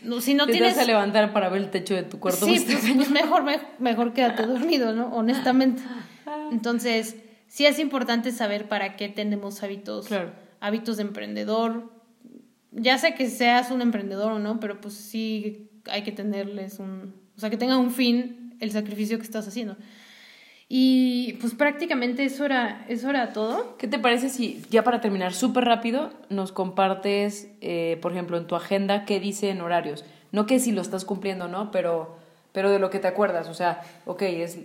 No, si no Te tienes... Vas a levantar para ver el techo de tu cuarto. Sí, pues, pues, mejor, mejor, quédate dormido, ¿no? Honestamente. [LAUGHS] Entonces, sí es importante saber para qué tenemos hábitos, hábitos de emprendedor. Ya sé que seas un emprendedor o no, pero pues sí hay que tenerles un... O sea, que tenga un fin el sacrificio que estás haciendo. Y pues prácticamente eso era, eso era todo. ¿Qué te parece si, ya para terminar súper rápido, nos compartes, eh, por ejemplo, en tu agenda qué dice en horarios? No que si lo estás cumpliendo, ¿no? Pero, pero de lo que te acuerdas. O sea, ok, es,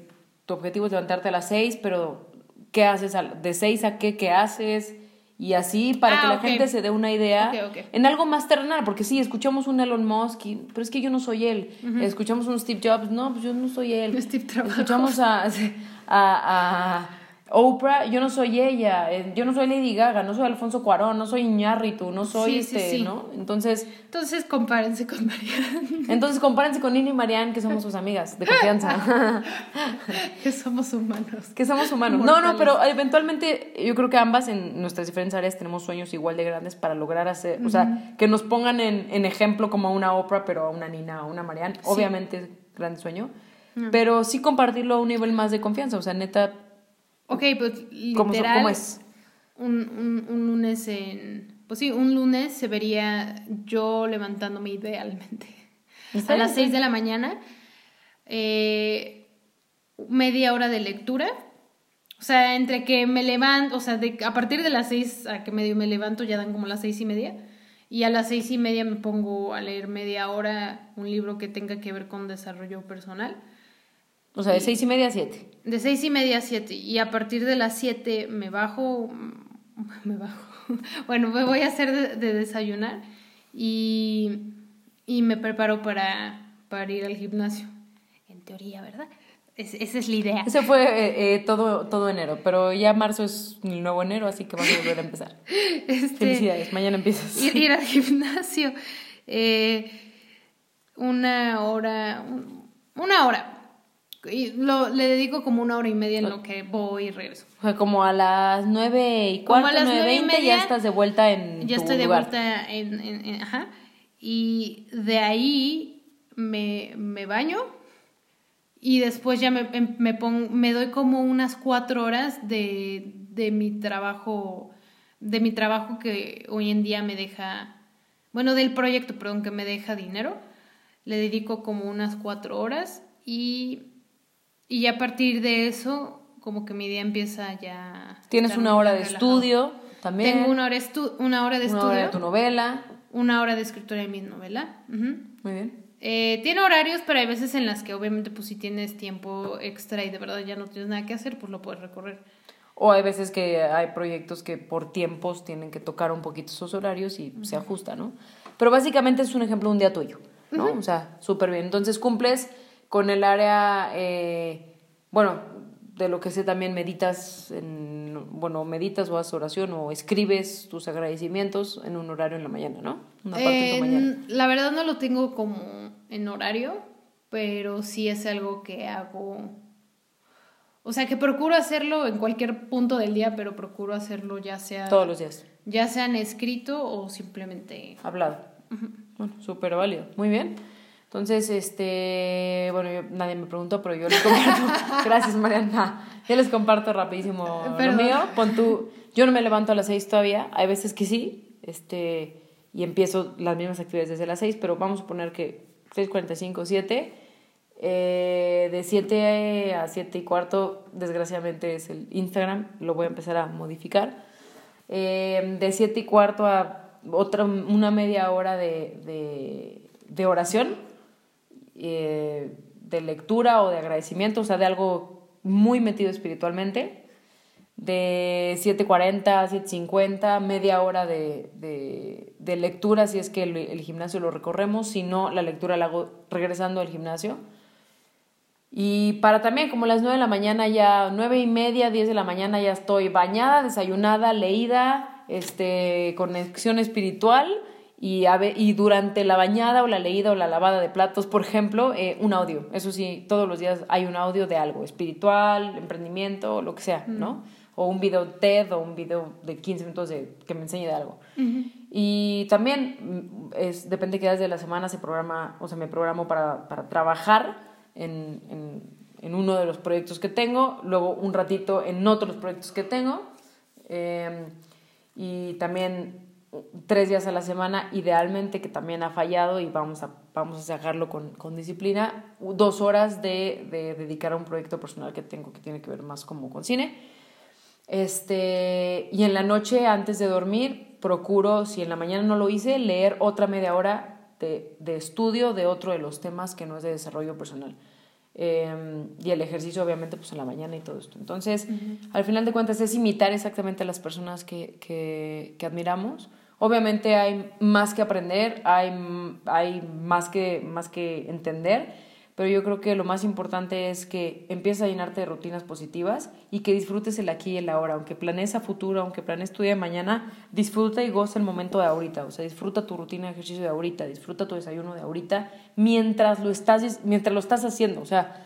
tu objetivo es levantarte a las seis, pero ¿qué haces? ¿De seis a qué? ¿Qué haces? Y así para que ah, la gente se dé una idea en algo más terrenal, porque sí, escuchamos un Elon Musk, pero es que yo no soy él. Escuchamos un Steve Jobs, no, pues yo no soy él. Steve Escuchamos a, [LAUGHS] a, Oprah, yo no soy ella, eh, yo no soy Lady Gaga, no soy Alfonso Cuarón, no soy Iñárritu, no soy Sí, este, sí. ¿no? Entonces, Entonces compárense con Mariana. entonces compárense con Nini y Marianne, que somos sus amigas de confianza. [LAUGHS] que somos humanos. que somos humanos. No, no, pero eventualmente yo creo que ambas en nuestras diferentes áreas tenemos sueños igual de grandes para lograr hacer, o sea, que nos pongan en, en ejemplo como a una Oprah, pero a una Nina, a una Marianne. Obviamente es gran sueño, pero sí compartirlo a un nivel más de confianza, o sea, neta, Ok, pues ¿cómo, literal. cómo es? Un, un, un lunes en. Pues sí, un lunes se vería yo levantándome idealmente. ¿Está A las bien? 6 de la mañana. eh, media hora de lectura. O sea, entre que me levanto, o sea, de, a partir de las 6 a que medio me levanto ya dan como las seis y media. Y a las seis y media me pongo a leer media hora un libro que tenga que ver con desarrollo personal. O sea, de seis y media a siete. De seis y media a siete. Y a partir de las siete me bajo. [LAUGHS] Me bajo. Bueno, me voy a hacer de, de desayunar. Y, y me preparo para, para ir al gimnasio. En teoría, ¿verdad? Es- esa es la idea. Ese fue eh, eh, todo, todo enero, pero ya marzo es el nuevo enero, así que vas a volver a empezar. [LAUGHS] Este, Felicidades, mañana empiezas. ir, ir al gimnasio. Eh, una hora. un- Una hora. Y lo, le dedico como una hora y media en lo que voy y regreso. O sea, como a las nueve y Como a cuarto, las nueve y veinte, ya media, estás de vuelta en Ya tu estoy de lugar. vuelta en, en- en- Ajá. Y de ahí me, me baño y después ya me, em- me, pon- me doy como unas cuatro horas de, de mi trabajo, de mi trabajo que hoy en día me deja, bueno, del proyecto, perdón, que me deja dinero. Le dedico como unas cuatro horas y, y a partir de eso, como que mi día empieza ya... Tienes una hora de relajado. estudio también. Tengo una hora, estu- una hora de una estudio, hora de tu novela. una hora de escritura de mi novela. Muy bien. Eh, tiene horarios, pero hay veces en las que obviamente pues si tienes tiempo extra y de verdad ya no tienes nada que hacer, pues lo puedes recorrer. O hay veces que hay proyectos que por tiempos tienen que tocar un poquito esos horarios y se ajusta, ¿no? Pero básicamente es un ejemplo de un día tuyo, ¿no? O sea, súper bien. Entonces cumples con el área, eh, bueno, de lo que sé también meditas, en, bueno, meditas o haces oración o escribes tus agradecimientos en un horario en la mañana, ¿no? Una parte de tu En- mañana. La verdad no lo tengo como en horario, pero sí es algo que hago. O sea, que procuro hacerlo en cualquier punto del día, pero procuro hacerlo ya sea, Todos los días. ya sea en escrito o simplemente Hablado. Bueno, súper válido. Muy bien. Entonces, este, bueno, yo- nadie me preguntó, pero yo les comparto. [LAUGHS] Gracias, Mariana. Yo les comparto rapidísimo lo Perdón. mío. Pon tú, yo no me levanto a las seis todavía. Hay veces que sí, este, y empiezo las mismas actividades desde las seis, pero vamos a suponer que 6.45, 7. Eh, de 7 a 7 y cuarto, desgraciadamente es el Instagram, lo voy a empezar a modificar. Eh, de 7 y cuarto a otra, una media hora de, de, de oración, eh, de lectura o de agradecimiento, o sea, de algo muy metido espiritualmente. De 7.40 a 7.50, media hora de, de, lectura, si es que el, el gimnasio lo recorremos, si no, la lectura la hago regresando al gimnasio. Y para también, como las 9 de la mañana, ya 9 y media, 10 de la mañana, ya estoy bañada, desayunada, leída, este, conexión espiritual. Y, a ve- y durante la bañada o la leída o la lavada de platos, por ejemplo, eh, un audio. Eso sí, todos los días hay un audio de algo, espiritual, emprendimiento, lo que sea, ¿no? O un video TED o un video de 15 minutos de, que me enseñe de algo. Y también, mm, es, depende de qué días de la semana se programa, o sea, me programo para, para trabajar en, en, en uno de los proyectos que tengo, luego un ratito en otros proyectos que tengo, eh, y también tres días a la semana, idealmente, que también ha fallado y vamos a, vamos a sacarlo con, con disciplina, dos horas de, de dedicar a un proyecto personal que tengo que tiene que ver más como con cine. Este, y en la noche, antes de dormir, procuro, si en la mañana no lo hice, leer otra media hora de, de estudio de otro de los temas que no es de desarrollo personal. Eh, y el ejercicio, obviamente, pues en la mañana y todo esto. Entonces, al final de cuentas, es imitar exactamente a las personas que, que, que admiramos. Obviamente hay más que aprender, hay, hay más, que, más que entender, pero yo creo que lo más importante es que empieces a llenarte de rutinas positivas y que disfrutes el aquí y el ahora, aunque planees a futuro, aunque planees tu día de mañana, disfruta y goza el momento de ahorita, o sea, disfruta tu rutina de ejercicio de ahorita, disfruta tu desayuno de ahorita, mientras lo estás, mientras lo estás haciendo, o sea,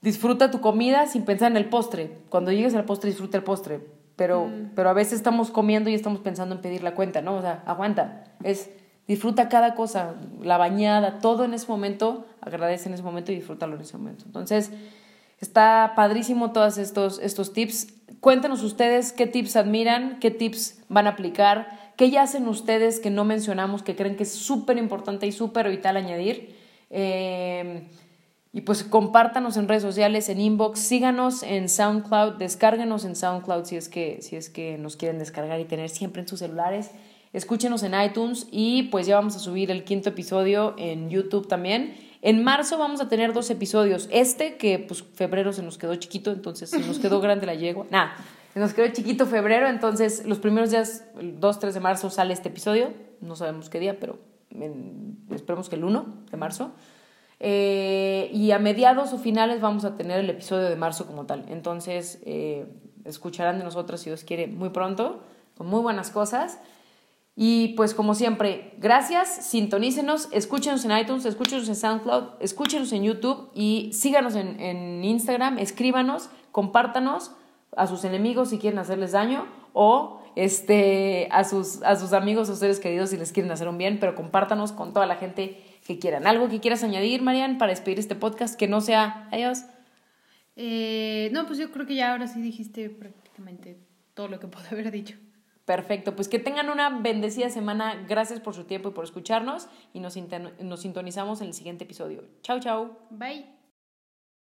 disfruta tu comida sin pensar en el postre, cuando llegues al postre disfruta el postre, pero, mm. pero a veces estamos comiendo y estamos pensando en pedir la cuenta, ¿no? O sea, aguanta, es Disfruta cada cosa, la bañada, todo en ese momento, agradece en ese momento y disfrútalo en ese momento. Entonces, está padrísimo todos estos, estos tips. Cuéntanos ustedes qué tips admiran, qué tips van a aplicar, qué ya hacen ustedes que no mencionamos, que creen que es súper importante y súper vital añadir. Eh, y pues compártanos en redes sociales, en inbox, síganos en SoundCloud, descárguenos en SoundCloud si es que, si es que nos quieren descargar y tener siempre en sus celulares. Escúchenos en iTunes y pues ya vamos a subir el quinto episodio en YouTube también. En marzo vamos a tener dos episodios. Este, que pues febrero se nos quedó chiquito, entonces se nos quedó [LAUGHS] grande la yegua. Nada, se nos quedó chiquito febrero, entonces los primeros días, el 2, 3 de marzo sale este episodio. No sabemos qué día, pero esperemos que el 1 de marzo. Eh, y a mediados o finales vamos a tener el episodio de marzo como tal. Entonces, eh, escucharán de nosotros, si Dios quiere, muy pronto, con muy buenas cosas. Y pues como siempre, gracias, sintonícenos, escúchenos en iTunes, escúchenos en SoundCloud, escúchenos en YouTube y síganos en, en Instagram, escríbanos, compártanos a sus enemigos si quieren hacerles daño o este, a, sus, a sus amigos o seres queridos si les quieren hacer un bien, pero compártanos con toda la gente que quieran. ¿Algo que quieras añadir, Marian, para despedir este podcast que no sea adiós? Eh, no, pues yo creo que ya ahora sí dijiste prácticamente todo lo que puedo haber dicho. Perfecto, pues que tengan una bendecida semana. Gracias por su tiempo y por escucharnos y nos, nos sintonizamos en el siguiente episodio. Chao, chao. Bye.